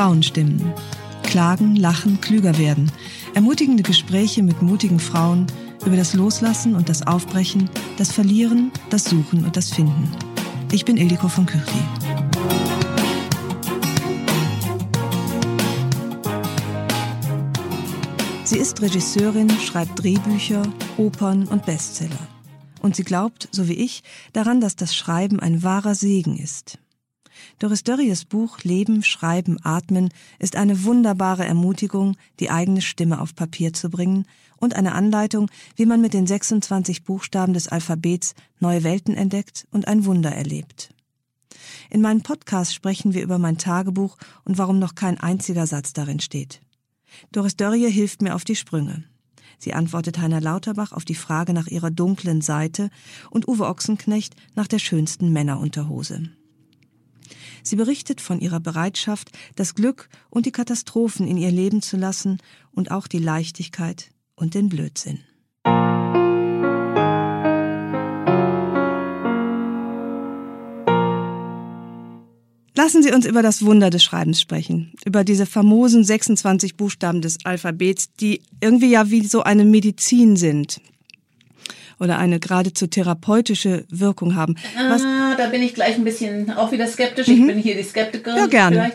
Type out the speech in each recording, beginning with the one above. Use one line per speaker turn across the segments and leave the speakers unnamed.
Frauenstimmen. Klagen, lachen, klüger werden. Ermutigende Gespräche mit mutigen Frauen über das Loslassen und das Aufbrechen, das Verlieren, das Suchen und das Finden. Ich bin Ildiko von Kürti. Sie ist Regisseurin, schreibt Drehbücher, Opern und Bestseller. Und sie glaubt, so wie ich, daran, dass das Schreiben ein wahrer Segen ist. Doris Dörries Buch Leben, Schreiben, Atmen ist eine wunderbare Ermutigung, die eigene Stimme auf Papier zu bringen und eine Anleitung, wie man mit den 26 Buchstaben des Alphabets neue Welten entdeckt und ein Wunder erlebt. In meinem Podcast sprechen wir über mein Tagebuch und warum noch kein einziger Satz darin steht. Doris Dörrie hilft mir auf die Sprünge. Sie antwortet Heiner Lauterbach auf die Frage nach ihrer dunklen Seite und Uwe Ochsenknecht nach der schönsten Männerunterhose. Sie berichtet von ihrer Bereitschaft, das Glück und die Katastrophen in ihr Leben zu lassen und auch die Leichtigkeit und den Blödsinn. Lassen Sie uns über das Wunder des Schreibens sprechen, über diese famosen 26 Buchstaben des Alphabets, die irgendwie ja wie so eine Medizin sind oder eine geradezu therapeutische Wirkung haben.
Was ah, da bin ich gleich ein bisschen auch wieder skeptisch. Mhm. Ich bin hier die Skeptikerin.
Ja, gerne.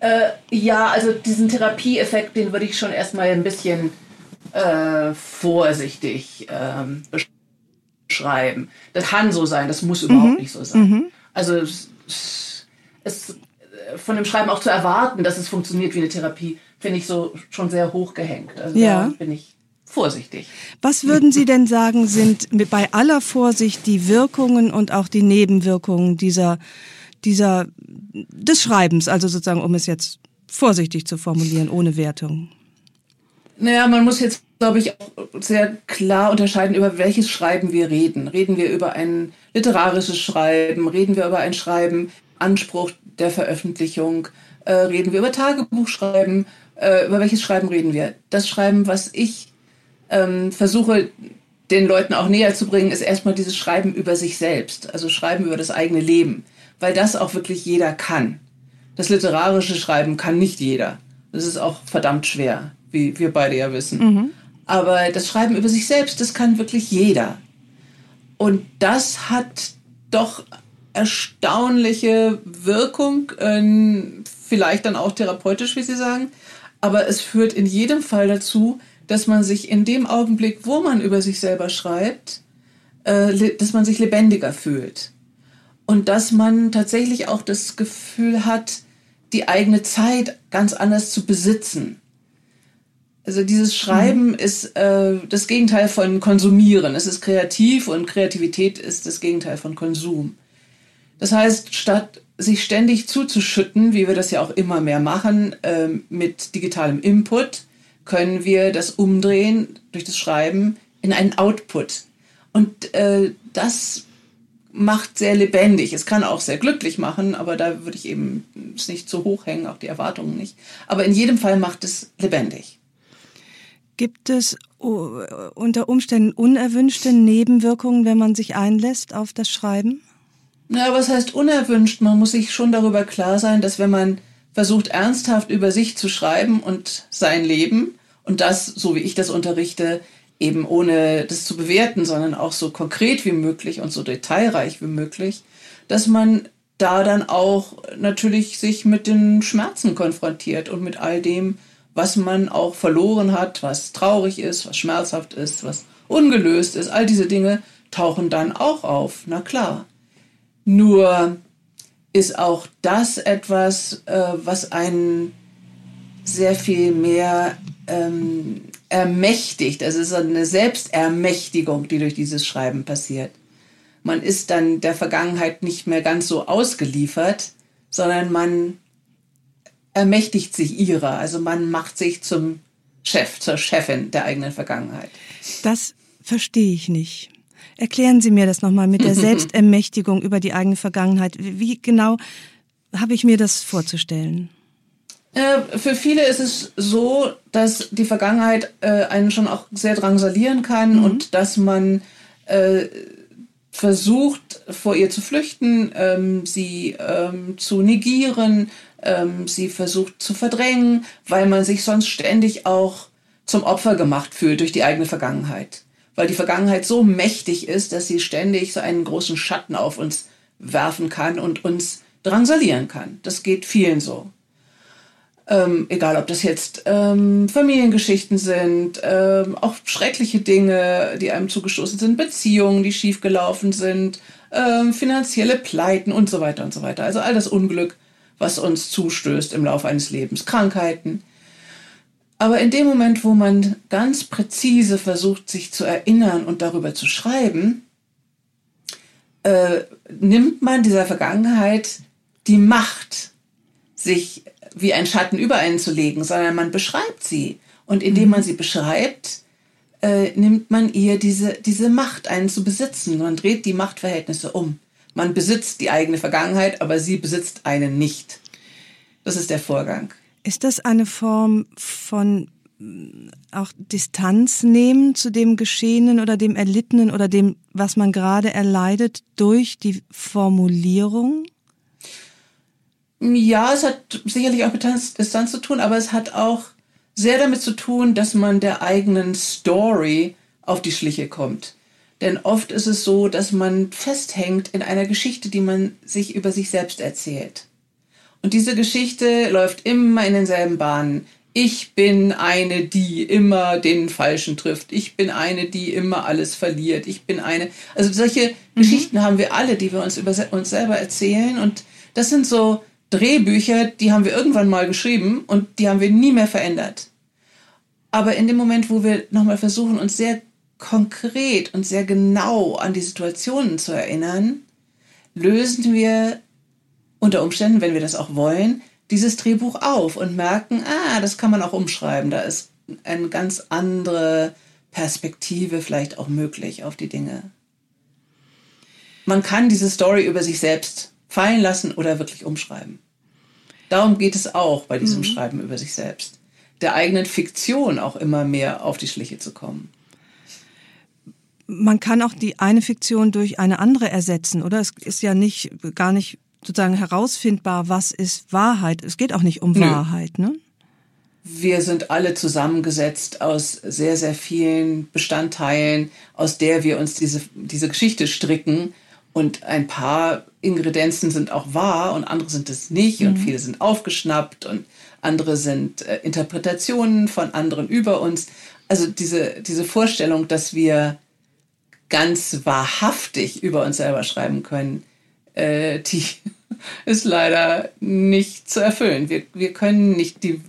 Äh, ja, also diesen Therapieeffekt, den würde ich schon erstmal ein bisschen äh, vorsichtig ähm, beschreiben. Das kann so sein, das muss überhaupt mhm. nicht so sein. Mhm. Also es, es, von dem Schreiben auch zu erwarten, dass es funktioniert wie eine Therapie, finde ich so schon sehr hoch gehängt. Also ja. bin ich vorsichtig.
Was würden Sie denn sagen, sind bei aller Vorsicht die Wirkungen und auch die Nebenwirkungen dieser, dieser, des Schreibens, also sozusagen, um es jetzt vorsichtig zu formulieren, ohne Wertung?
Naja, man muss jetzt, glaube ich, auch sehr klar unterscheiden, über welches Schreiben wir reden. Reden wir über ein literarisches Schreiben? Reden wir über ein Schreiben, Anspruch der Veröffentlichung? Äh, reden wir über Tagebuchschreiben? Äh, über welches Schreiben reden wir? Das Schreiben, was ich ähm, versuche den Leuten auch näher zu bringen, ist erstmal dieses Schreiben über sich selbst, also Schreiben über das eigene Leben, weil das auch wirklich jeder kann. Das literarische Schreiben kann nicht jeder. Das ist auch verdammt schwer, wie wir beide ja wissen. Mhm. Aber das Schreiben über sich selbst, das kann wirklich jeder. Und das hat doch erstaunliche Wirkung, äh, vielleicht dann auch therapeutisch, wie Sie sagen. Aber es führt in jedem Fall dazu, dass man sich in dem Augenblick, wo man über sich selber schreibt, äh, dass man sich lebendiger fühlt. Und dass man tatsächlich auch das Gefühl hat, die eigene Zeit ganz anders zu besitzen. Also dieses Schreiben mhm. ist äh, das Gegenteil von Konsumieren. Es ist kreativ und Kreativität ist das Gegenteil von Konsum. Das heißt, statt sich ständig zuzuschütten, wie wir das ja auch immer mehr machen, äh, mit digitalem Input, können wir das umdrehen durch das Schreiben in einen Output. Und äh, das macht sehr lebendig. Es kann auch sehr glücklich machen, aber da würde ich eben es nicht zu hoch hängen, auch die Erwartungen nicht. Aber in jedem Fall macht es lebendig.
Gibt es unter Umständen unerwünschte Nebenwirkungen, wenn man sich einlässt auf das Schreiben?
Na, was heißt unerwünscht? Man muss sich schon darüber klar sein, dass wenn man versucht ernsthaft über sich zu schreiben und sein Leben und das, so wie ich das unterrichte, eben ohne das zu bewerten, sondern auch so konkret wie möglich und so detailreich wie möglich, dass man da dann auch natürlich sich mit den Schmerzen konfrontiert und mit all dem, was man auch verloren hat, was traurig ist, was schmerzhaft ist, was ungelöst ist. All diese Dinge tauchen dann auch auf, na klar. Nur ist auch das etwas, äh, was einen sehr viel mehr ähm, ermächtigt. Also es ist eine Selbstermächtigung, die durch dieses Schreiben passiert. Man ist dann der Vergangenheit nicht mehr ganz so ausgeliefert, sondern man ermächtigt sich ihrer. Also man macht sich zum Chef, zur Chefin der eigenen Vergangenheit.
Das verstehe ich nicht. Erklären Sie mir das nochmal mit der Selbstermächtigung über die eigene Vergangenheit. Wie genau habe ich mir das vorzustellen?
Äh, für viele ist es so, dass die Vergangenheit äh, einen schon auch sehr drangsalieren kann mhm. und dass man äh, versucht, vor ihr zu flüchten, ähm, sie ähm, zu negieren, ähm, sie versucht zu verdrängen, weil man sich sonst ständig auch zum Opfer gemacht fühlt durch die eigene Vergangenheit. Weil die Vergangenheit so mächtig ist, dass sie ständig so einen großen Schatten auf uns werfen kann und uns drangsalieren kann. Das geht vielen so. Ähm, egal, ob das jetzt ähm, Familiengeschichten sind, ähm, auch schreckliche Dinge, die einem zugestoßen sind, Beziehungen, die schiefgelaufen sind, ähm, finanzielle Pleiten und so weiter und so weiter. Also all das Unglück, was uns zustößt im Laufe eines Lebens, Krankheiten. Aber in dem Moment, wo man ganz präzise versucht, sich zu erinnern und darüber zu schreiben, äh, nimmt man dieser Vergangenheit die Macht, sich wie ein Schatten über einen zu legen, sondern man beschreibt sie. Und indem mhm. man sie beschreibt, äh, nimmt man ihr diese, diese Macht, einen zu besitzen. Man dreht die Machtverhältnisse um. Man besitzt die eigene Vergangenheit, aber sie besitzt einen nicht. Das ist der Vorgang.
Ist das eine Form von mm, auch Distanz nehmen zu dem Geschehenen oder dem Erlittenen oder dem, was man gerade erleidet, durch die Formulierung?
Ja, es hat sicherlich auch mit Distanz zu tun, aber es hat auch sehr damit zu tun, dass man der eigenen Story auf die Schliche kommt. Denn oft ist es so, dass man festhängt in einer Geschichte, die man sich über sich selbst erzählt. Und diese Geschichte läuft immer in denselben Bahnen. Ich bin eine, die immer den Falschen trifft. Ich bin eine, die immer alles verliert. Ich bin eine. Also solche mhm. Geschichten haben wir alle, die wir uns über uns selber erzählen. Und das sind so Drehbücher, die haben wir irgendwann mal geschrieben und die haben wir nie mehr verändert. Aber in dem Moment, wo wir nochmal versuchen, uns sehr konkret und sehr genau an die Situationen zu erinnern, lösen wir unter Umständen, wenn wir das auch wollen, dieses Drehbuch auf und merken, ah, das kann man auch umschreiben. Da ist eine ganz andere Perspektive vielleicht auch möglich auf die Dinge. Man kann diese Story über sich selbst fallen lassen oder wirklich umschreiben. Darum geht es auch bei diesem mhm. Schreiben über sich selbst. Der eigenen Fiktion auch immer mehr auf die Schliche zu kommen.
Man kann auch die eine Fiktion durch eine andere ersetzen, oder? Es ist ja nicht, gar nicht sozusagen herausfindbar, was ist Wahrheit. Es geht auch nicht um Nö. Wahrheit, ne?
Wir sind alle zusammengesetzt aus sehr, sehr vielen Bestandteilen, aus der wir uns diese, diese Geschichte stricken. Und ein paar Ingredienzen sind auch wahr und andere sind es nicht. Mhm. Und viele sind aufgeschnappt und andere sind äh, Interpretationen von anderen über uns. Also diese, diese Vorstellung, dass wir ganz wahrhaftig über uns selber schreiben können, äh, die ist leider nicht zu erfüllen. Wir, wir können nicht die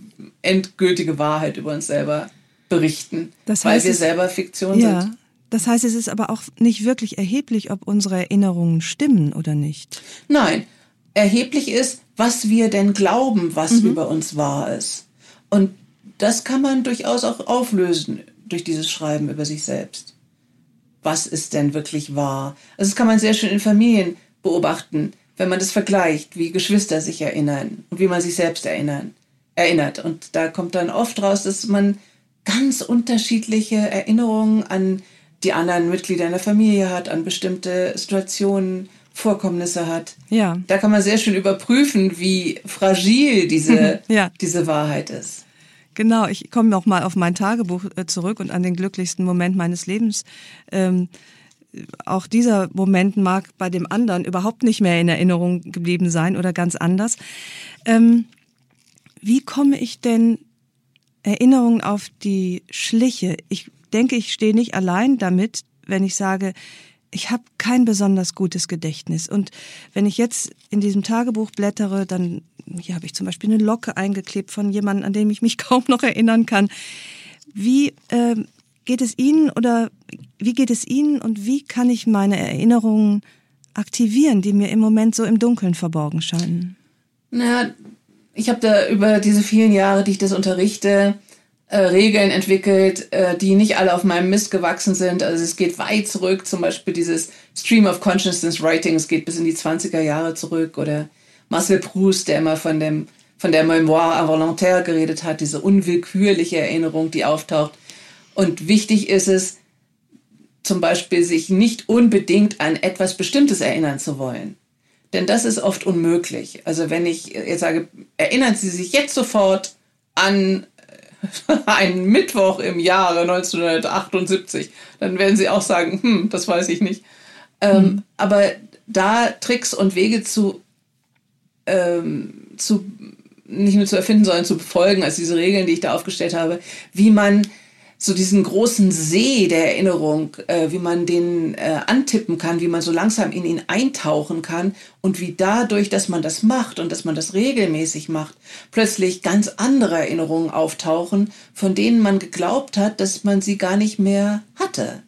endgültige Wahrheit über uns selber berichten, das heißt, weil wir selber Fiktion ja. sind.
Das heißt, es ist aber auch nicht wirklich erheblich, ob unsere Erinnerungen stimmen oder nicht.
Nein, erheblich ist, was wir denn glauben, was mhm. über uns wahr ist. Und das kann man durchaus auch auflösen durch dieses Schreiben über sich selbst. Was ist denn wirklich wahr? Also das kann man sehr schön in Familien beobachten, wenn man das vergleicht, wie Geschwister sich erinnern und wie man sich selbst erinnern, erinnert. Und da kommt dann oft raus, dass man ganz unterschiedliche Erinnerungen an die anderen Mitglieder in der Familie hat, an bestimmte Situationen, Vorkommnisse hat. Ja. Da kann man sehr schön überprüfen, wie fragil diese, ja. diese Wahrheit ist.
Genau, ich komme noch mal auf mein Tagebuch äh, zurück und an den glücklichsten Moment meines Lebens. Ähm, auch dieser Moment mag bei dem anderen überhaupt nicht mehr in Erinnerung geblieben sein oder ganz anders. Ähm, wie komme ich denn Erinnerungen auf die Schliche? Ich denke, ich stehe nicht allein damit, wenn ich sage, ich habe kein besonders gutes Gedächtnis. Und wenn ich jetzt in diesem Tagebuch blättere, dann hier habe ich zum Beispiel eine Locke eingeklebt von jemandem, an dem ich mich kaum noch erinnern kann. Wie äh, geht es Ihnen oder wie geht es Ihnen und wie kann ich meine Erinnerungen aktivieren, die mir im Moment so im Dunkeln verborgen scheinen?
Naja, ich habe da über diese vielen Jahre, die ich das unterrichte, äh, Regeln entwickelt, äh, die nicht alle auf meinem Mist gewachsen sind. Also es geht weit zurück, zum Beispiel dieses Stream of Consciousness Writing, es geht bis in die 20er Jahre zurück oder Marcel Proust, der immer von dem von der Memoire involontaire geredet hat, diese unwillkürliche Erinnerung, die auftaucht. Und wichtig ist es, zum Beispiel sich nicht unbedingt an etwas Bestimmtes erinnern zu wollen. Denn das ist oft unmöglich. Also wenn ich jetzt sage, erinnern Sie sich jetzt sofort an einen Mittwoch im Jahre 1978, dann werden sie auch sagen, hm, das weiß ich nicht. Ähm, hm. Aber da Tricks und Wege zu, ähm, zu nicht nur zu erfinden, sondern zu befolgen, also diese Regeln, die ich da aufgestellt habe, wie man so diesen großen See der Erinnerung, äh, wie man den äh, antippen kann, wie man so langsam in ihn eintauchen kann und wie dadurch, dass man das macht und dass man das regelmäßig macht, plötzlich ganz andere Erinnerungen auftauchen, von denen man geglaubt hat, dass man sie gar nicht mehr hatte.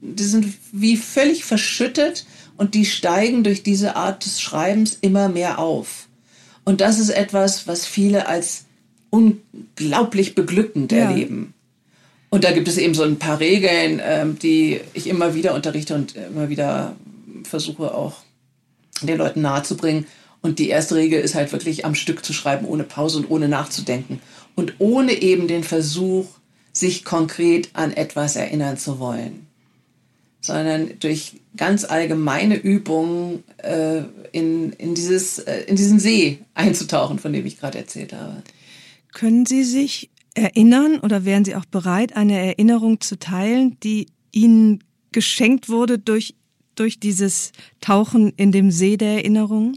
Die sind wie völlig verschüttet und die steigen durch diese Art des Schreibens immer mehr auf. Und das ist etwas, was viele als unglaublich beglückend ja. erleben. Und da gibt es eben so ein paar Regeln, ähm, die ich immer wieder unterrichte und immer wieder versuche auch den Leuten nahezubringen. Und die erste Regel ist halt wirklich am Stück zu schreiben, ohne Pause und ohne nachzudenken. Und ohne eben den Versuch, sich konkret an etwas erinnern zu wollen. Sondern durch ganz allgemeine Übungen äh, in, in, dieses, äh, in diesen See einzutauchen, von dem ich gerade erzählt habe.
Können Sie sich erinnern oder wären Sie auch bereit, eine Erinnerung zu teilen, die Ihnen geschenkt wurde durch, durch dieses Tauchen in dem See der Erinnerungen?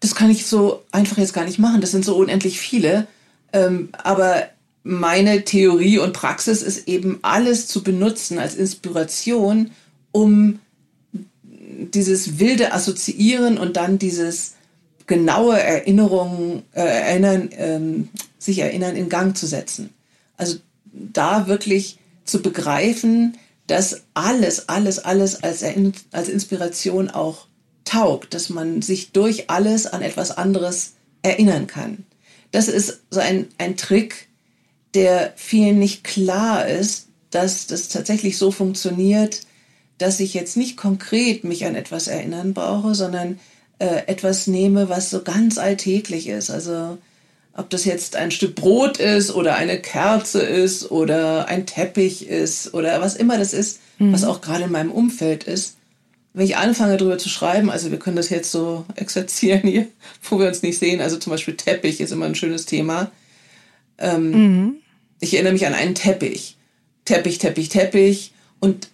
Das kann ich so einfach jetzt gar nicht machen. Das sind so unendlich viele. Ähm, aber meine Theorie und Praxis ist eben alles zu benutzen als Inspiration, um dieses wilde Assoziieren und dann dieses genaue Erinnerungen, äh, erinnern, ähm, sich erinnern, in Gang zu setzen. Also da wirklich zu begreifen, dass alles, alles, alles als, als Inspiration auch taugt, dass man sich durch alles an etwas anderes erinnern kann. Das ist so ein, ein Trick, der vielen nicht klar ist, dass das tatsächlich so funktioniert, dass ich jetzt nicht konkret mich an etwas erinnern brauche, sondern äh, etwas nehme, was so ganz alltäglich ist. Also ob das jetzt ein Stück Brot ist oder eine Kerze ist oder ein Teppich ist oder was immer das ist, mhm. was auch gerade in meinem Umfeld ist. Wenn ich anfange darüber zu schreiben, also wir können das jetzt so exerzieren hier, wo wir uns nicht sehen, also zum Beispiel Teppich ist immer ein schönes Thema. Ähm, mhm. Ich erinnere mich an einen Teppich. Teppich, Teppich, Teppich. Und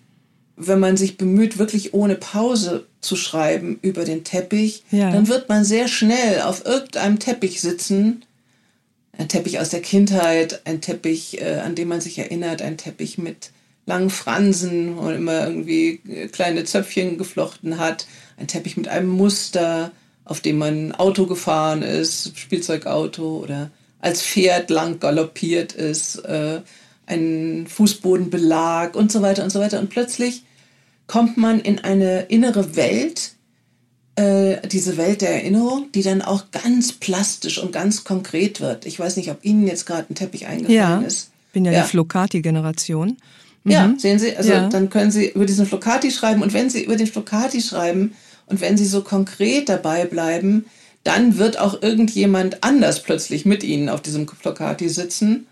wenn man sich bemüht, wirklich ohne Pause zu schreiben über den Teppich, ja. dann wird man sehr schnell auf irgendeinem Teppich sitzen ein Teppich aus der Kindheit, ein Teppich, äh, an den man sich erinnert, ein Teppich mit langen Fransen und immer irgendwie äh, kleine Zöpfchen geflochten hat, ein Teppich mit einem Muster, auf dem man Auto gefahren ist, Spielzeugauto oder als Pferd lang galoppiert ist, äh, ein Fußbodenbelag und so weiter und so weiter. Und plötzlich kommt man in eine innere Welt, äh, diese Welt der Erinnerung, die dann auch ganz plastisch und ganz konkret wird. Ich weiß nicht, ob Ihnen jetzt gerade ein Teppich eingefallen ja, ist.
Ich bin ja, ja. die Flocati-Generation.
Mhm. Ja, sehen Sie, also ja. dann können Sie über diesen Flocati schreiben und wenn Sie über den Flocati schreiben und wenn Sie so konkret dabei bleiben, dann wird auch irgendjemand anders plötzlich mit Ihnen auf diesem Flocati sitzen,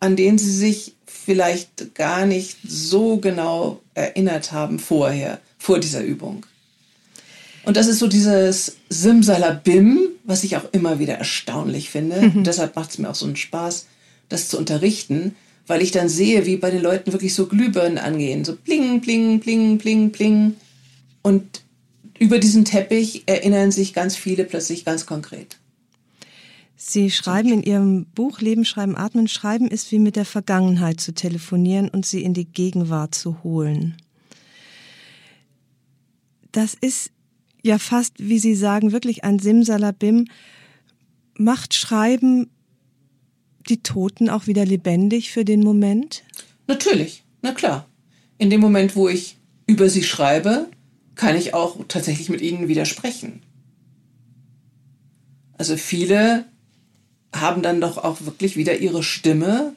an den Sie sich vielleicht gar nicht so genau erinnert haben vorher, vor dieser Übung. Und das ist so dieses Simsalabim, was ich auch immer wieder erstaunlich finde. Mhm. Und deshalb macht es mir auch so einen Spaß, das zu unterrichten, weil ich dann sehe, wie bei den Leuten wirklich so Glühbirnen angehen. So bling, bling, bling, bling, bling. Und über diesen Teppich erinnern sich ganz viele plötzlich ganz konkret.
Sie schreiben in Ihrem Buch Leben, Schreiben, Atmen. Schreiben ist wie mit der Vergangenheit zu telefonieren und sie in die Gegenwart zu holen. Das ist ja fast, wie Sie sagen, wirklich ein Simsalabim. Macht Schreiben die Toten auch wieder lebendig für den Moment?
Natürlich, na klar. In dem Moment, wo ich über sie schreibe, kann ich auch tatsächlich mit ihnen widersprechen. Also viele haben dann doch auch wirklich wieder ihre Stimme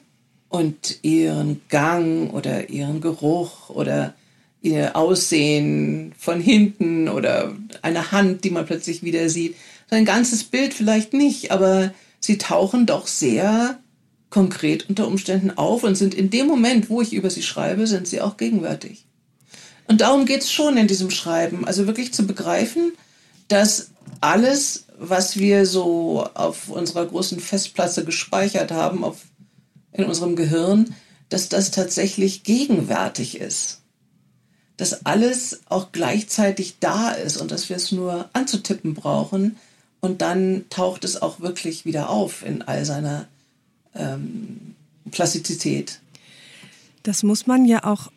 und ihren Gang oder ihren Geruch oder ihr Aussehen von hinten oder eine Hand, die man plötzlich wieder sieht. Ein ganzes Bild vielleicht nicht, aber sie tauchen doch sehr konkret unter Umständen auf und sind in dem Moment, wo ich über sie schreibe, sind sie auch gegenwärtig. Und darum geht es schon in diesem Schreiben, also wirklich zu begreifen, dass alles was wir so auf unserer großen Festplatte gespeichert haben, auf, in unserem Gehirn, dass das tatsächlich gegenwärtig ist. Dass alles auch gleichzeitig da ist und dass wir es nur anzutippen brauchen und dann taucht es auch wirklich wieder auf in all seiner ähm, Plastizität.
Das muss man ja auch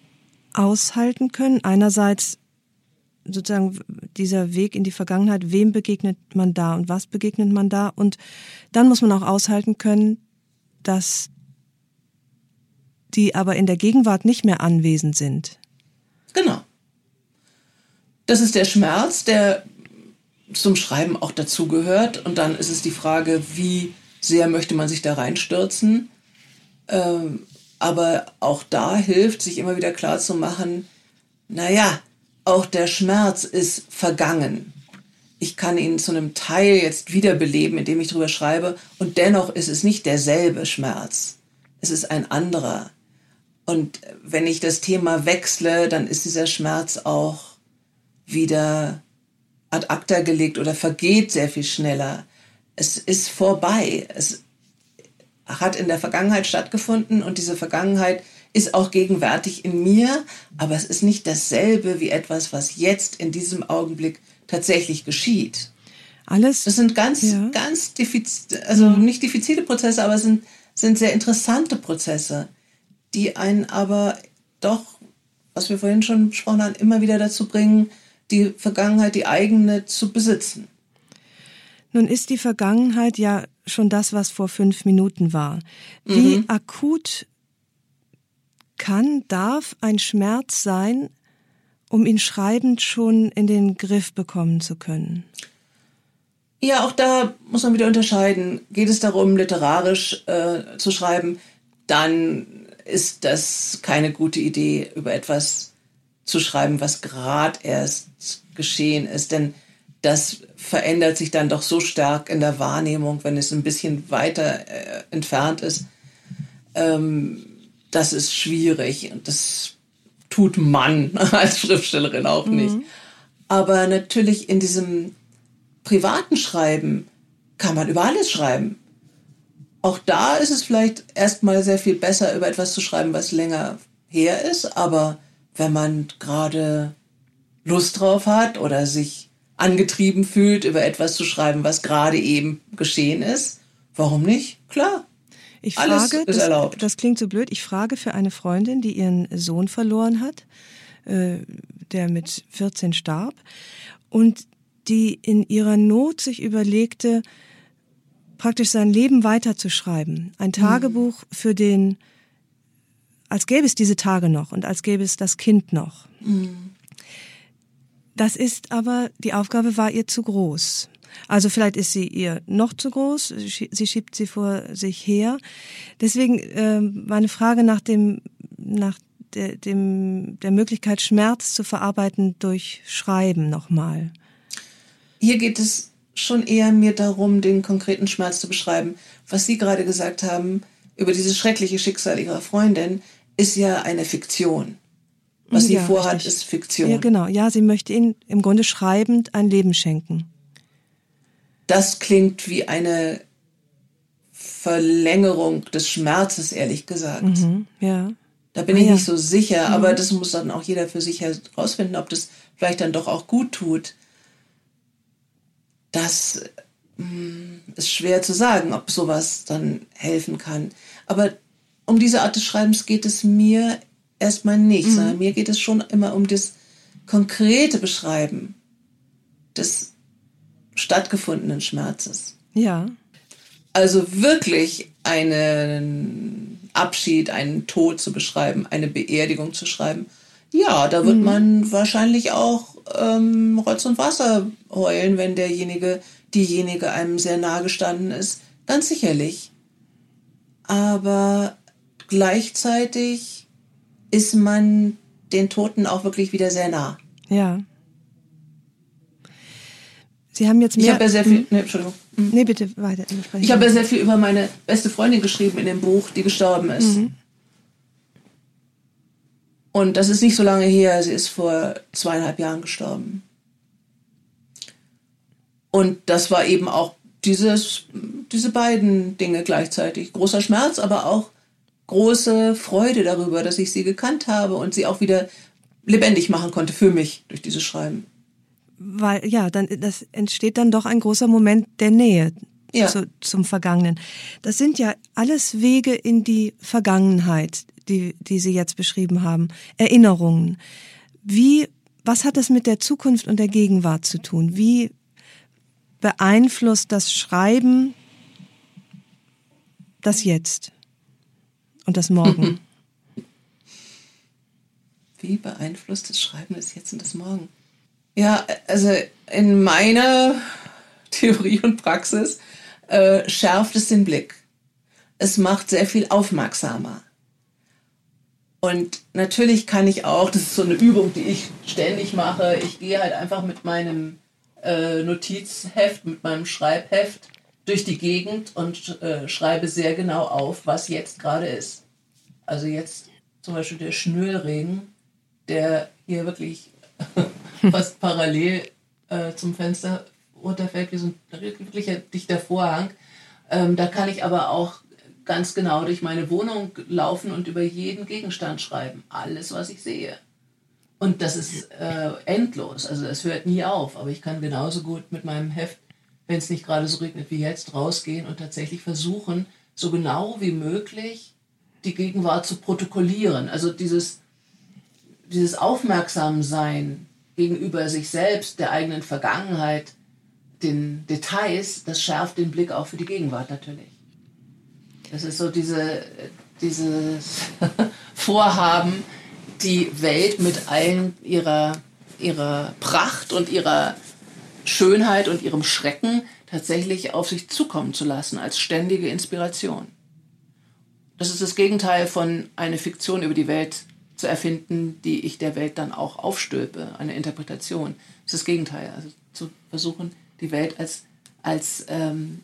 aushalten können. Einerseits sozusagen dieser Weg in die Vergangenheit, wem begegnet man da und was begegnet man da? Und dann muss man auch aushalten können, dass die aber in der Gegenwart nicht mehr anwesend sind.
Genau. Das ist der Schmerz, der zum Schreiben auch dazugehört. Und dann ist es die Frage, wie sehr möchte man sich da reinstürzen. Ähm, aber auch da hilft, sich immer wieder klar zu machen, naja, auch der Schmerz ist vergangen. Ich kann ihn zu einem Teil jetzt wiederbeleben, indem ich drüber schreibe. Und dennoch ist es nicht derselbe Schmerz. Es ist ein anderer. Und wenn ich das Thema wechsle, dann ist dieser Schmerz auch wieder ad acta gelegt oder vergeht sehr viel schneller. Es ist vorbei. Es hat in der Vergangenheit stattgefunden und diese Vergangenheit ist auch gegenwärtig in mir, aber es ist nicht dasselbe wie etwas, was jetzt in diesem Augenblick tatsächlich geschieht.
Alles.
Das sind ganz, ja. ganz diffizil, also nicht diffizile Prozesse, aber es sind, sind sehr interessante Prozesse, die einen aber doch, was wir vorhin schon besprochen haben, immer wieder dazu bringen, die Vergangenheit, die eigene zu besitzen.
Nun ist die Vergangenheit ja schon das, was vor fünf Minuten war. Wie mhm. akut kann, darf ein Schmerz sein, um ihn schreibend schon in den Griff bekommen zu können?
Ja, auch da muss man wieder unterscheiden. Geht es darum, literarisch äh, zu schreiben, dann ist das keine gute Idee, über etwas zu schreiben, was gerade erst geschehen ist. Denn das verändert sich dann doch so stark in der Wahrnehmung, wenn es ein bisschen weiter äh, entfernt ist. Ähm, das ist schwierig und das tut man als Schriftstellerin auch mhm. nicht. Aber natürlich in diesem privaten Schreiben kann man über alles schreiben. Auch da ist es vielleicht erstmal sehr viel besser, über etwas zu schreiben, was länger her ist. Aber wenn man gerade Lust drauf hat oder sich angetrieben fühlt, über etwas zu schreiben, was gerade eben geschehen ist, warum nicht? Klar,
ich frage, das, das, klingt so blöd, ich frage für eine Freundin, die ihren Sohn verloren hat, äh, der mit 14 starb, und die in ihrer Not sich überlegte, praktisch sein Leben weiterzuschreiben. Ein mhm. Tagebuch für den, als gäbe es diese Tage noch und als gäbe es das Kind noch. Mhm. Das ist aber, die Aufgabe war ihr zu groß. Also vielleicht ist sie ihr noch zu groß, sie schiebt sie vor sich her. Deswegen äh, meine Frage nach dem, nach der, dem, der Möglichkeit, Schmerz zu verarbeiten durch Schreiben nochmal.
Hier geht es schon eher mir darum, den konkreten Schmerz zu beschreiben. Was Sie gerade gesagt haben über dieses schreckliche Schicksal Ihrer Freundin, ist ja eine Fiktion. Was sie vorhat, richtig. ist Fiktion.
Ja, genau. Ja, sie möchte ihnen im Grunde schreibend ein Leben schenken
das klingt wie eine Verlängerung des Schmerzes, ehrlich gesagt. Mhm,
ja.
Da bin ah, ich ja. nicht so sicher, mhm. aber das muss dann auch jeder für sich herausfinden, ob das vielleicht dann doch auch gut tut. Das hm, ist schwer zu sagen, ob sowas dann helfen kann. Aber um diese Art des Schreibens geht es mir erstmal nicht, mhm. sondern mir geht es schon immer um das konkrete Beschreiben des stattgefundenen Schmerzes.
Ja.
Also wirklich einen Abschied, einen Tod zu beschreiben, eine Beerdigung zu schreiben. Ja, da wird mhm. man wahrscheinlich auch ähm, Rotz und Wasser heulen, wenn derjenige, diejenige einem sehr nahe gestanden ist. Ganz sicherlich. Aber gleichzeitig ist man den Toten auch wirklich wieder sehr nah.
Ja. Sie haben jetzt mehr.
Ich habe ja sehr viel. Nee, Entschuldigung.
Mhm. Nee, bitte weiter.
Ich habe ja sehr viel über meine beste Freundin geschrieben in dem Buch, die gestorben ist. Mhm. Und das ist nicht so lange her. Sie ist vor zweieinhalb Jahren gestorben. Und das war eben auch dieses, diese beiden Dinge gleichzeitig. Großer Schmerz, aber auch große Freude darüber, dass ich sie gekannt habe und sie auch wieder lebendig machen konnte für mich durch dieses Schreiben.
Weil, ja, dann, das entsteht dann doch ein großer Moment der Nähe
ja.
zu, zum Vergangenen. Das sind ja alles Wege in die Vergangenheit, die, die Sie jetzt beschrieben haben. Erinnerungen. Wie, was hat das mit der Zukunft und der Gegenwart zu tun? Wie beeinflusst das Schreiben das Jetzt und das Morgen?
Wie beeinflusst das Schreiben das Jetzt und das Morgen? Ja, also in meiner Theorie und Praxis äh, schärft es den Blick. Es macht sehr viel aufmerksamer. Und natürlich kann ich auch, das ist so eine Übung, die ich ständig mache, ich gehe halt einfach mit meinem äh, Notizheft, mit meinem Schreibheft durch die Gegend und äh, schreibe sehr genau auf, was jetzt gerade ist. Also jetzt zum Beispiel der Schnürregen, der hier wirklich fast parallel äh, zum Fenster runterfällt, wie so ein wirklich dichter Vorhang. Ähm, da kann ich aber auch ganz genau durch meine Wohnung laufen und über jeden Gegenstand schreiben. Alles, was ich sehe. Und das ist äh, endlos. Also es hört nie auf. Aber ich kann genauso gut mit meinem Heft, wenn es nicht gerade so regnet wie jetzt, rausgehen und tatsächlich versuchen, so genau wie möglich die Gegenwart zu protokollieren. Also dieses, dieses Aufmerksamsein gegenüber sich selbst, der eigenen Vergangenheit, den Details, das schärft den Blick auch für die Gegenwart natürlich. Das ist so diese, dieses Vorhaben, die Welt mit allen ihrer, ihrer Pracht und ihrer Schönheit und ihrem Schrecken tatsächlich auf sich zukommen zu lassen als ständige Inspiration. Das ist das Gegenteil von einer Fiktion über die Welt zu erfinden, die ich der Welt dann auch aufstülpe, eine Interpretation. Das ist das Gegenteil, also zu versuchen, die Welt als, als, ähm,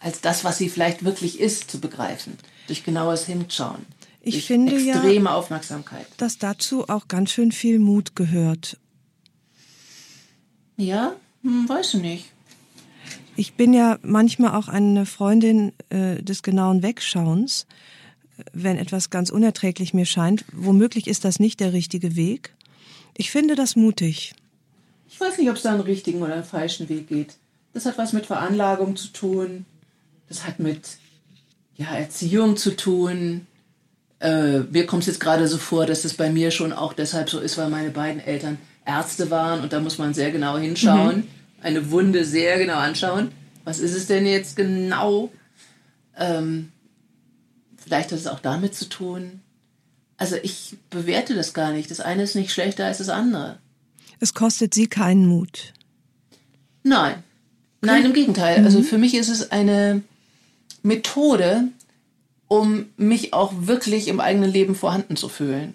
als das, was sie vielleicht wirklich ist, zu begreifen, durch genaues Hinschauen.
Ich finde
extreme
ja,
Aufmerksamkeit.
dass dazu auch ganz schön viel Mut gehört.
Ja, hm, weiß ich nicht.
Ich bin ja manchmal auch eine Freundin äh, des genauen Wegschauens wenn etwas ganz unerträglich mir scheint. Womöglich ist das nicht der richtige Weg. Ich finde das mutig.
Ich weiß nicht, ob es da einen richtigen oder einen falschen Weg geht. Das hat was mit Veranlagung zu tun. Das hat mit ja, Erziehung zu tun. Äh, mir kommt es jetzt gerade so vor, dass das bei mir schon auch deshalb so ist, weil meine beiden Eltern Ärzte waren und da muss man sehr genau hinschauen, mhm. eine Wunde sehr genau anschauen. Was ist es denn jetzt genau? Ähm, Vielleicht hat es auch damit zu tun. Also ich bewerte das gar nicht. Das eine ist nicht schlechter als das andere.
Es kostet Sie keinen Mut.
Nein. Nein, im Gegenteil. Mhm. Also für mich ist es eine Methode, um mich auch wirklich im eigenen Leben vorhanden zu fühlen.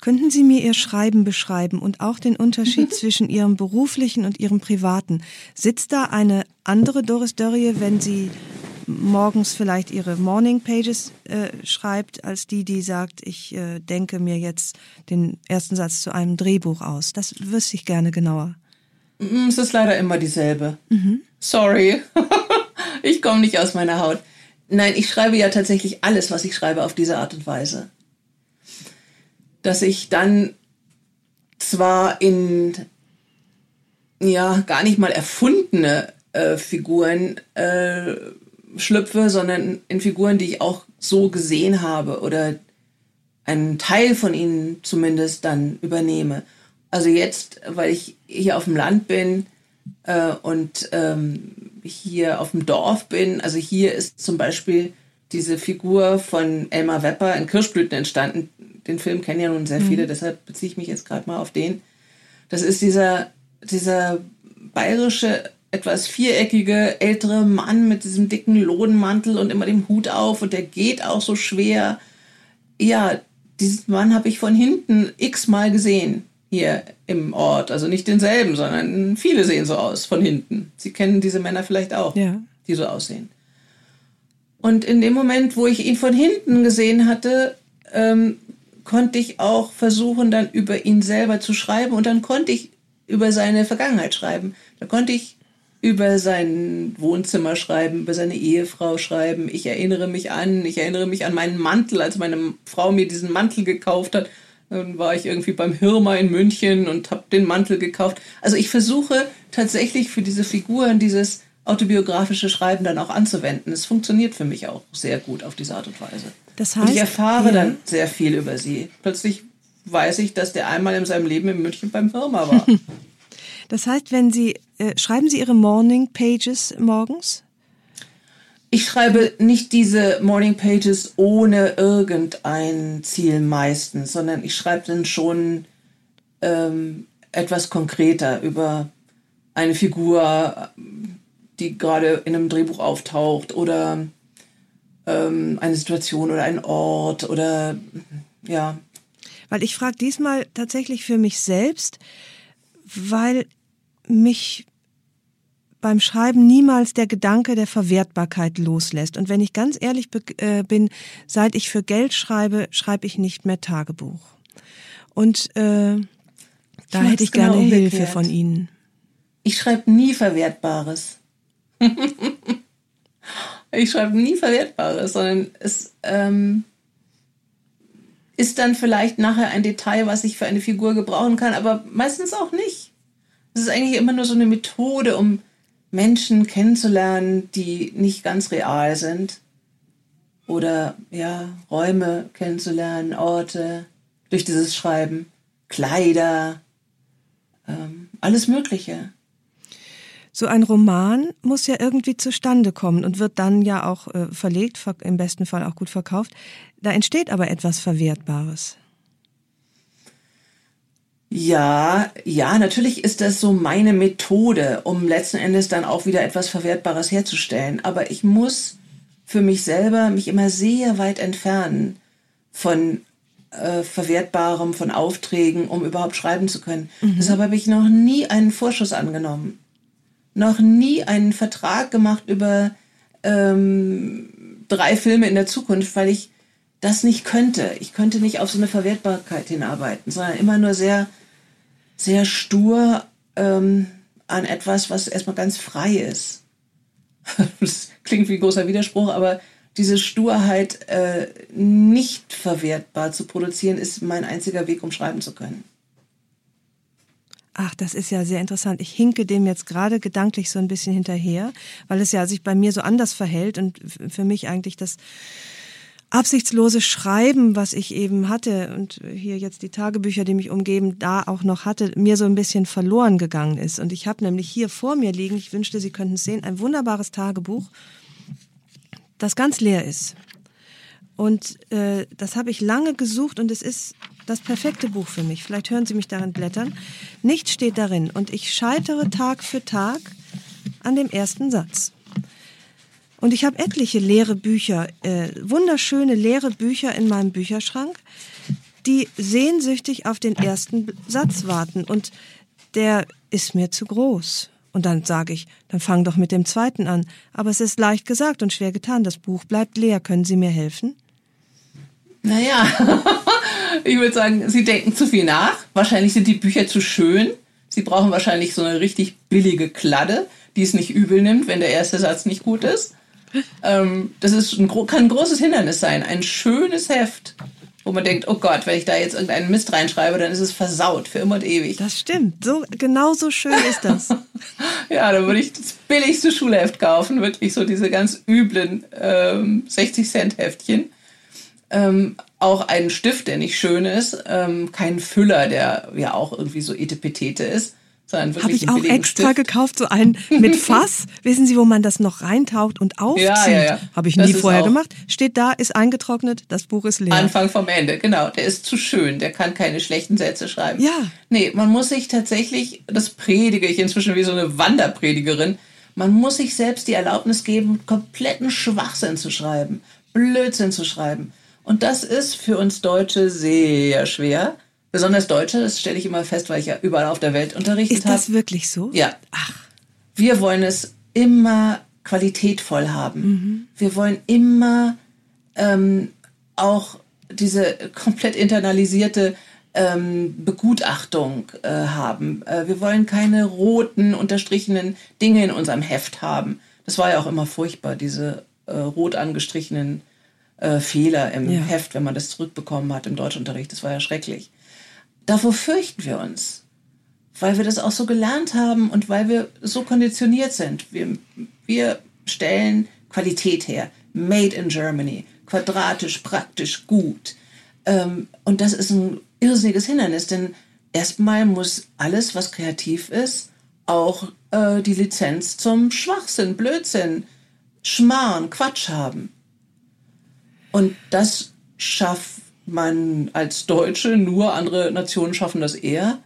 Könnten Sie mir Ihr Schreiben beschreiben und auch den Unterschied mhm. zwischen Ihrem beruflichen und Ihrem privaten? Sitzt da eine andere Doris Dörrie, wenn Sie morgens vielleicht ihre Morning Pages äh, schreibt, als die, die sagt, ich äh, denke mir jetzt den ersten Satz zu einem Drehbuch aus. Das wüsste ich gerne genauer.
Mm, es ist leider immer dieselbe. Mhm. Sorry. ich komme nicht aus meiner Haut. Nein, ich schreibe ja tatsächlich alles, was ich schreibe, auf diese Art und Weise. Dass ich dann zwar in ja gar nicht mal erfundene äh, Figuren äh, schlüpfe, sondern in Figuren, die ich auch so gesehen habe oder einen Teil von ihnen zumindest dann übernehme. Also jetzt, weil ich hier auf dem Land bin äh, und ähm, hier auf dem Dorf bin, also hier ist zum Beispiel diese Figur von Elmar Wepper in Kirschblüten entstanden. Den Film kennen ja nun sehr viele, mhm. deshalb beziehe ich mich jetzt gerade mal auf den. Das ist dieser, dieser bayerische, etwas viereckige ältere Mann mit diesem dicken Lodenmantel und immer dem Hut auf und der geht auch so schwer. Ja, diesen Mann habe ich von hinten x-mal gesehen hier im Ort. Also nicht denselben, sondern viele sehen so aus von hinten. Sie kennen diese Männer vielleicht auch, ja. die so aussehen. Und in dem Moment, wo ich ihn von hinten gesehen hatte, ähm, konnte ich auch versuchen, dann über ihn selber zu schreiben und dann konnte ich über seine Vergangenheit schreiben. Da konnte ich über sein Wohnzimmer schreiben, über seine Ehefrau schreiben. Ich erinnere mich an, ich erinnere mich an meinen Mantel, als meine Frau mir diesen Mantel gekauft hat. Dann war ich irgendwie beim Hirma in München und habe den Mantel gekauft. Also ich versuche tatsächlich für diese Figuren dieses autobiografische Schreiben dann auch anzuwenden. Es funktioniert für mich auch sehr gut auf diese Art und Weise. Das heißt, und ich erfahre ja. dann sehr viel über sie. Plötzlich weiß ich, dass der einmal in seinem Leben in München beim Firma war.
Das heißt, wenn Sie äh, schreiben Sie Ihre Morning Pages morgens?
Ich schreibe nicht diese Morning Pages ohne irgendein Ziel meistens, sondern ich schreibe dann schon ähm, etwas konkreter über eine Figur, die gerade in einem Drehbuch auftaucht oder ähm, eine Situation oder ein Ort oder ja.
Weil ich frage diesmal tatsächlich für mich selbst, weil mich beim Schreiben niemals der Gedanke der Verwertbarkeit loslässt. Und wenn ich ganz ehrlich äh, bin, seit ich für Geld schreibe, schreibe ich nicht mehr Tagebuch. Und äh, da hätte ich genau gerne umgekehrt. Hilfe von Ihnen.
Ich schreibe nie Verwertbares. ich schreibe nie Verwertbares, sondern es ähm, ist dann vielleicht nachher ein Detail, was ich für eine Figur gebrauchen kann, aber meistens auch nicht. Es ist eigentlich immer nur so eine Methode, um Menschen kennenzulernen, die nicht ganz real sind. Oder ja, Räume kennenzulernen, Orte, durch dieses Schreiben, Kleider, ähm, alles Mögliche
so ein Roman muss ja irgendwie zustande kommen und wird dann ja auch äh, verlegt, ver im besten Fall auch gut verkauft. Da entsteht aber etwas Verwertbares.
Ja, ja, natürlich ist das so meine Methode, um letzten Endes dann auch wieder etwas Verwertbares herzustellen. Aber ich muss für mich selber mich immer sehr weit entfernen von äh, Verwertbarem, von Aufträgen, um überhaupt schreiben zu können. Mhm. Deshalb habe ich noch nie einen Vorschuss angenommen noch nie einen Vertrag gemacht über ähm, drei Filme in der Zukunft, weil ich das nicht könnte. Ich könnte nicht auf so eine Verwertbarkeit hinarbeiten, sondern immer nur sehr, sehr stur ähm, an etwas, was erstmal ganz frei ist. das klingt wie ein großer Widerspruch, aber diese Sturheit äh, nicht verwertbar zu produzieren, ist mein einziger Weg, um schreiben zu können.
Ach, das ist ja sehr interessant. Ich hinke dem jetzt gerade gedanklich so ein bisschen hinterher, weil es ja sich bei mir so anders verhält und für mich eigentlich das absichtslose Schreiben, was ich eben hatte und hier jetzt die Tagebücher, die mich umgeben, da auch noch hatte, mir so ein bisschen verloren gegangen ist. Und ich habe nämlich hier vor mir liegen, ich wünschte, Sie könnten es sehen, ein wunderbares Tagebuch, das ganz leer ist. Und äh, das habe ich lange gesucht und es ist das perfekte Buch für mich. Vielleicht hören Sie mich darin blättern. Nichts steht darin und ich scheitere Tag für Tag an dem ersten Satz. Und ich habe etliche leere Bücher, äh, wunderschöne leere Bücher in meinem Bücherschrank, die sehnsüchtig auf den ersten Satz warten. Und der ist mir zu groß. Und dann sage ich, dann fang doch mit dem zweiten an. Aber es ist leicht gesagt und schwer getan. Das Buch bleibt leer. Können Sie mir helfen?
Naja, ich würde sagen, Sie denken zu viel nach. Wahrscheinlich sind die Bücher zu schön. Sie brauchen wahrscheinlich so eine richtig billige Kladde, die es nicht übel nimmt, wenn der erste Satz nicht gut ist. Ähm, das ist ein, kann ein großes Hindernis sein. Ein schönes Heft wo man denkt, oh Gott, wenn ich da jetzt irgendeinen Mist reinschreibe, dann ist es versaut für immer und ewig.
Das stimmt. So, genau so schön ist das.
ja, dann würde ich das billigste Schulheft kaufen, wirklich so diese ganz üblen ähm, 60-Cent-Heftchen. Ähm, auch einen Stift, der nicht schön ist, ähm, keinen Füller, der ja auch irgendwie so etepetete ist.
Habe ich auch extra Stift. gekauft, so einen mit Fass. Wissen Sie, wo man das noch reintaucht und aufzieht? Ja, ja, ja. Habe ich das nie vorher gemacht. Steht da, ist eingetrocknet, das Buch ist leer.
Anfang vom Ende, genau. Der ist zu schön, der kann keine schlechten Sätze schreiben.
Ja.
Nee, man muss sich tatsächlich, das predige ich inzwischen wie so eine Wanderpredigerin, man muss sich selbst die Erlaubnis geben, kompletten Schwachsinn zu schreiben, Blödsinn zu schreiben. Und das ist für uns Deutsche sehr schwer Besonders Deutsche, das stelle ich immer fest, weil ich ja überall auf der Welt unterrichtet habe.
Ist das hab. wirklich so?
Ja. Ach. Wir wollen es immer qualitätvoll haben. Mhm. Wir wollen immer ähm, auch diese komplett internalisierte ähm, Begutachtung äh, haben. Äh, wir wollen keine roten, unterstrichenen Dinge in unserem Heft haben. Das war ja auch immer furchtbar, diese äh, rot angestrichenen äh, Fehler im ja. Heft, wenn man das zurückbekommen hat im Deutschunterricht. Das war ja schrecklich. Davor fürchten wir uns, weil wir das auch so gelernt haben und weil wir so konditioniert sind. Wir, wir stellen Qualität her, made in Germany, quadratisch, praktisch, gut. Ähm, und das ist ein irrsinniges Hindernis, denn erstmal muss alles, was kreativ ist, auch äh, die Lizenz zum Schwachsinn, Blödsinn, Schmarrn, Quatsch haben. Und das schafft man als Deutsche nur, andere Nationen schaffen das eher.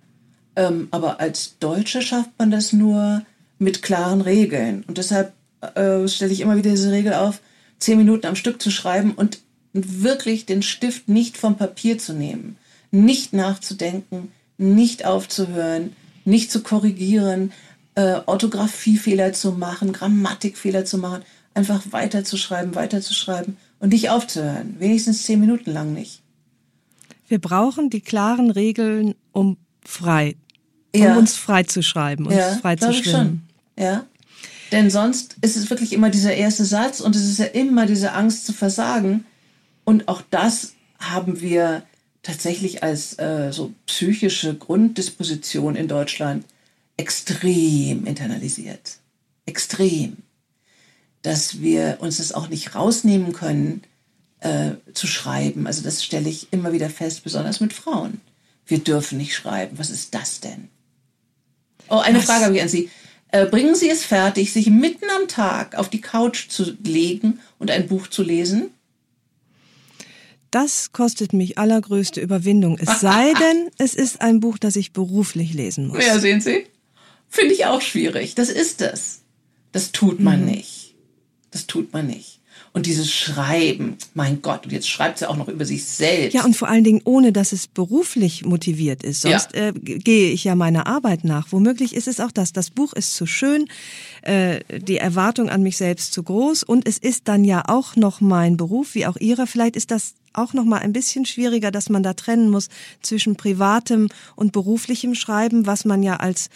Ähm, aber als Deutsche schafft man das nur mit klaren Regeln. Und deshalb äh, stelle ich immer wieder diese Regel auf, zehn Minuten am Stück zu schreiben und wirklich den Stift nicht vom Papier zu nehmen, nicht nachzudenken, nicht aufzuhören, nicht zu korrigieren, äh, Orthographiefehler zu machen, Grammatikfehler zu machen, einfach weiterzuschreiben, weiterzuschreiben und nicht aufzuhören. Wenigstens zehn Minuten lang nicht.
Wir brauchen die klaren Regeln, um frei, ja. um uns frei zu schreiben, uns ja, frei zu schwimmen.
Ja. Denn sonst ist es wirklich immer dieser erste Satz und es ist ja immer diese Angst zu versagen. Und auch das haben wir tatsächlich als äh, so psychische Grunddisposition in Deutschland extrem internalisiert. Extrem. Dass wir uns das auch nicht rausnehmen können, äh, zu schreiben. Also das stelle ich immer wieder fest, besonders mit Frauen. Wir dürfen nicht schreiben. Was ist das denn? Oh, eine Was? Frage habe ich an Sie. Äh, bringen Sie es fertig, sich mitten am Tag auf die Couch zu legen und ein Buch zu lesen?
Das kostet mich allergrößte Überwindung. Es sei denn, es ist ein Buch, das ich beruflich lesen muss.
Ja, sehen Sie? Finde ich auch schwierig. Das ist es. Das tut man mhm. nicht. Das tut man nicht. Und dieses Schreiben, mein Gott, und jetzt schreibt sie auch noch über sich selbst.
Ja, und vor allen Dingen ohne, dass es beruflich motiviert ist. Sonst ja. äh, gehe ich ja meiner Arbeit nach. Womöglich ist es auch das. Das Buch ist zu schön, äh, die Erwartung an mich selbst zu groß und es ist dann ja auch noch mein Beruf, wie auch ihrer. Vielleicht ist das auch noch mal ein bisschen schwieriger, dass man da trennen muss zwischen privatem und beruflichem Schreiben, was man ja als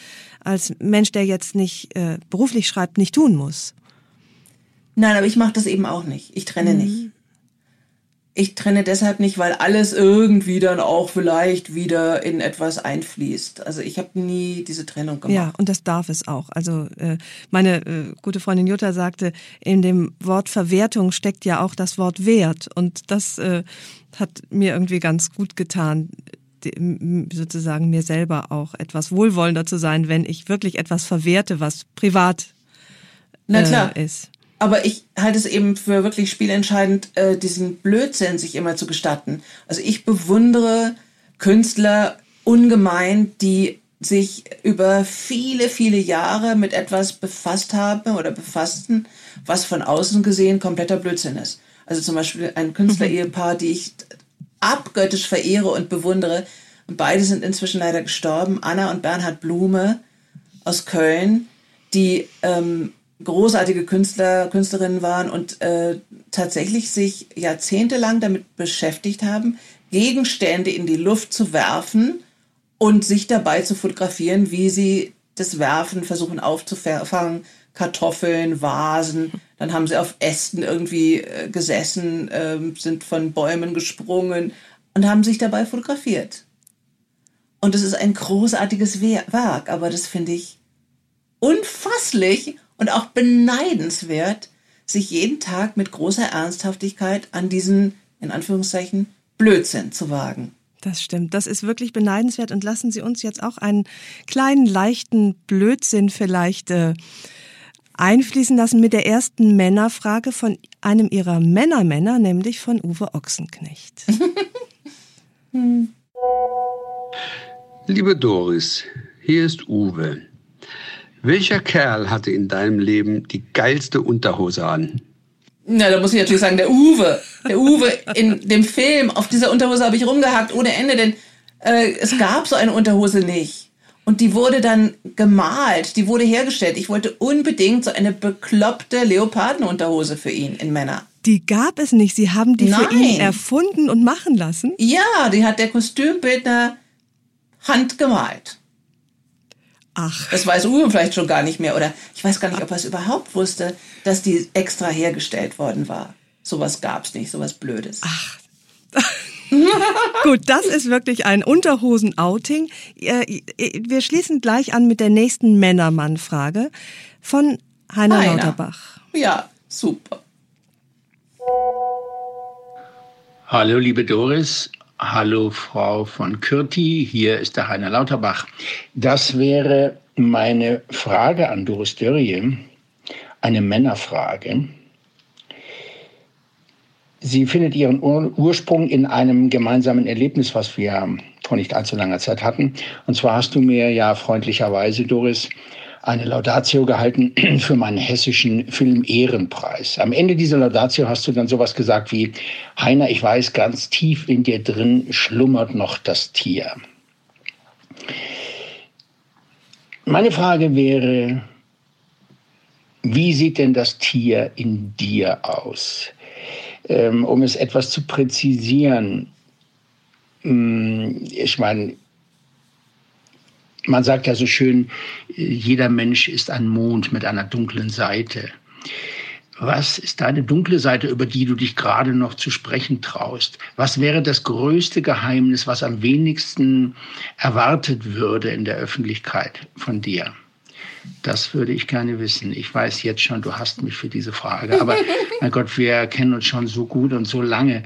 als Mensch, der jetzt nicht äh, beruflich schreibt, nicht tun muss.
Nein, aber ich mache das eben auch nicht. Ich trenne mhm. nicht. Ich trenne deshalb nicht, weil alles irgendwie dann auch vielleicht wieder in etwas einfließt. Also ich habe nie diese Trennung gemacht.
Ja, und das darf es auch. Also äh, meine äh, gute Freundin Jutta sagte, in dem Wort Verwertung steckt ja auch das Wort Wert. Und das äh, hat mir irgendwie ganz gut getan, sozusagen mir selber auch etwas wohlwollender zu sein, wenn ich wirklich etwas verwerte, was privat äh, ist.
Aber ich halte es eben für wirklich spielentscheidend, äh, diesen Blödsinn sich immer zu gestatten. Also ich bewundere Künstler ungemein, die sich über viele, viele Jahre mit etwas befasst haben oder befassten, was von außen gesehen kompletter Blödsinn ist. Also zum Beispiel ein Künstler-Ehepaar, die ich abgöttisch verehre und bewundere. Und beide sind inzwischen leider gestorben. Anna und Bernhard Blume aus Köln, die ähm, großartige Künstler, Künstlerinnen waren und äh, tatsächlich sich jahrzehntelang damit beschäftigt haben, Gegenstände in die Luft zu werfen und sich dabei zu fotografieren, wie sie das Werfen versuchen aufzufangen. Kartoffeln, Vasen, dann haben sie auf Ästen irgendwie äh, gesessen, äh, sind von Bäumen gesprungen, und haben sich dabei fotografiert. Und es ist ein großartiges Werk, aber das finde ich unfasslich und auch beneidenswert, sich jeden Tag mit großer Ernsthaftigkeit an diesen, in Anführungszeichen, Blödsinn zu wagen.
Das stimmt. Das ist wirklich beneidenswert. Und lassen Sie uns jetzt auch einen kleinen, leichten Blödsinn vielleicht äh, einfließen lassen mit der ersten Männerfrage von einem Ihrer Männermänner, nämlich von Uwe Ochsenknecht.
Liebe Doris, hier ist Uwe. Welcher Kerl hatte in deinem Leben die geilste Unterhose an?
Na, da muss ich natürlich sagen, der Uwe. Der Uwe in dem Film, auf dieser Unterhose habe ich rumgehackt ohne Ende, denn äh, es gab so eine Unterhose nicht. Und die wurde dann gemalt, die wurde hergestellt. Ich wollte unbedingt so eine bekloppte Leopardenunterhose für ihn in Männer.
Die gab es nicht. Sie haben die Nein. für ihn erfunden und machen lassen?
Ja, die hat der Kostümbildner handgemalt.
Ach.
Das weiß Uwe vielleicht schon gar nicht mehr. Oder ich weiß gar nicht, ob er es überhaupt wusste, dass die extra hergestellt worden war. Sowas gab es nicht, sowas Blödes.
Ach. Gut, das ist wirklich ein Unterhosen-Outing. Wir schließen gleich an mit der nächsten Männermann-Frage von Heiner, Heiner Lauterbach.
Ja, super.
Hallo, liebe Doris. Hallo, Frau von Kürti. Hier ist der Heiner Lauterbach. Das wäre meine Frage an Doris Dörrie, eine Männerfrage. Sie findet ihren Ur Ursprung in einem gemeinsamen Erlebnis, was wir vor nicht allzu langer Zeit hatten. Und zwar hast du mir ja freundlicherweise, Doris, eine Laudatio gehalten für meinen hessischen Film Ehrenpreis. Am Ende dieser Laudatio hast du dann sowas gesagt wie, Heiner, ich weiß, ganz tief in dir drin schlummert noch das Tier. Meine Frage wäre, wie sieht denn das Tier in dir aus? ähm, um es etwas zu präzisieren, hm, ich meine, man sagt ja so schön, jeder Mensch ist ein Mond mit einer dunklen Seite. Was ist deine dunkle Seite, über die du dich gerade noch zu sprechen traust? Was wäre das größte Geheimnis, was am wenigsten erwartet würde in der Öffentlichkeit von dir? Das würde ich gerne wissen. Ich weiß jetzt schon, du hast mich für diese Frage. Aber mein Gott, wir kennen uns schon so gut und so lange.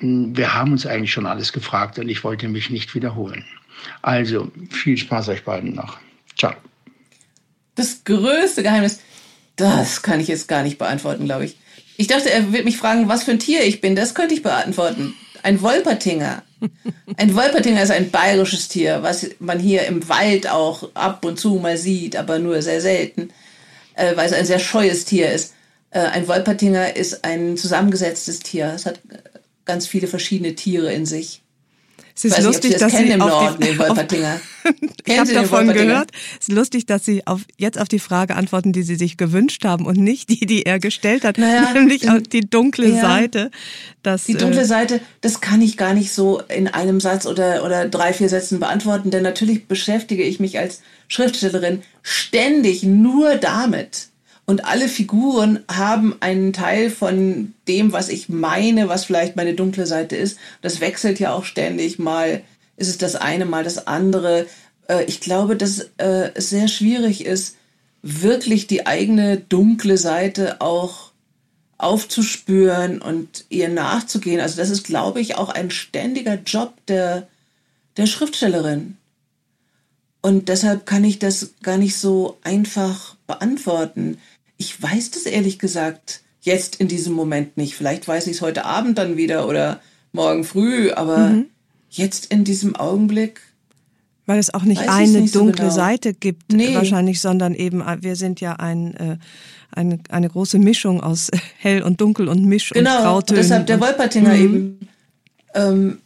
Wir haben uns eigentlich schon alles gefragt und ich wollte mich nicht wiederholen. Also viel Spaß euch beiden noch. Ciao.
Das größte Geheimnis, das kann ich jetzt gar nicht beantworten, glaube ich. Ich dachte, er wird mich fragen, was für ein Tier ich bin. Das könnte ich beantworten. Ein Wolpertinger. Ein Wolpertinger ist ein bayerisches Tier, was man hier im Wald auch ab und zu mal sieht, aber nur sehr selten, äh, weil es ein sehr scheues Tier ist. Äh, ein Wolpertinger ist ein zusammengesetztes Tier. Es hat ganz viele verschiedene Tiere in sich.
Es ist lustig, dass Sie im Norden, die, auf, ich habe davon gehört. Es ist lustig, dass Sie auf, jetzt auf die Frage antworten, die Sie sich gewünscht haben und nicht die, die er gestellt hat, naja, nämlich in, die dunkle ja, Seite.
Das, die dunkle äh, Seite, das kann ich gar nicht so in einem Satz oder, oder drei, vier Sätzen beantworten, denn natürlich beschäftige ich mich als Schriftstellerin ständig nur damit, und alle Figuren haben einen Teil von dem, was ich meine, was vielleicht meine dunkle Seite ist. Das wechselt ja auch ständig. Mal ist es das eine, mal das andere. Äh, ich glaube, dass äh, es sehr schwierig ist, wirklich die eigene dunkle Seite auch aufzuspüren und ihr nachzugehen. Also das ist, glaube ich, auch ein ständiger Job der, der Schriftstellerin. Und deshalb kann ich das gar nicht so einfach beantworten. Ich weiß das ehrlich gesagt jetzt in diesem Moment nicht. Vielleicht weiß ich es heute Abend dann wieder oder morgen früh, aber mhm. jetzt in diesem Augenblick.
Weil es auch nicht eine nicht dunkle so genau. Seite gibt, nee. wahrscheinlich, sondern eben, äh, wir sind ja ein, äh, eine, eine große Mischung aus hell und dunkel und Misch
genau,
und Grautönen.
Genau, deshalb der Wolpertinger mhm. eben. Ähm,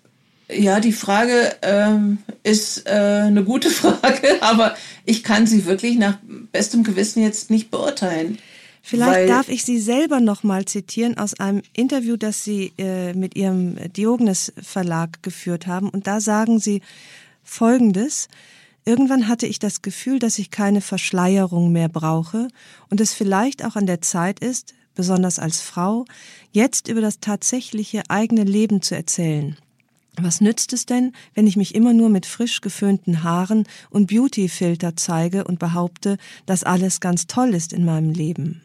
ja, die Frage ähm, ist äh, eine gute Frage, aber ich kann sie wirklich nach bestem Gewissen jetzt nicht beurteilen.
Vielleicht darf ich Sie selber noch mal zitieren aus einem Interview, das Sie äh, mit Ihrem Diogenes Verlag geführt haben. Und da sagen Sie Folgendes. Irgendwann hatte ich das Gefühl, dass ich keine Verschleierung mehr brauche und es vielleicht auch an der Zeit ist, besonders als Frau, jetzt über das tatsächliche eigene Leben zu erzählen. Was nützt es denn, wenn ich mich immer nur mit frisch geföhnten Haaren und Beautyfilter zeige und behaupte, dass alles ganz toll ist in meinem Leben?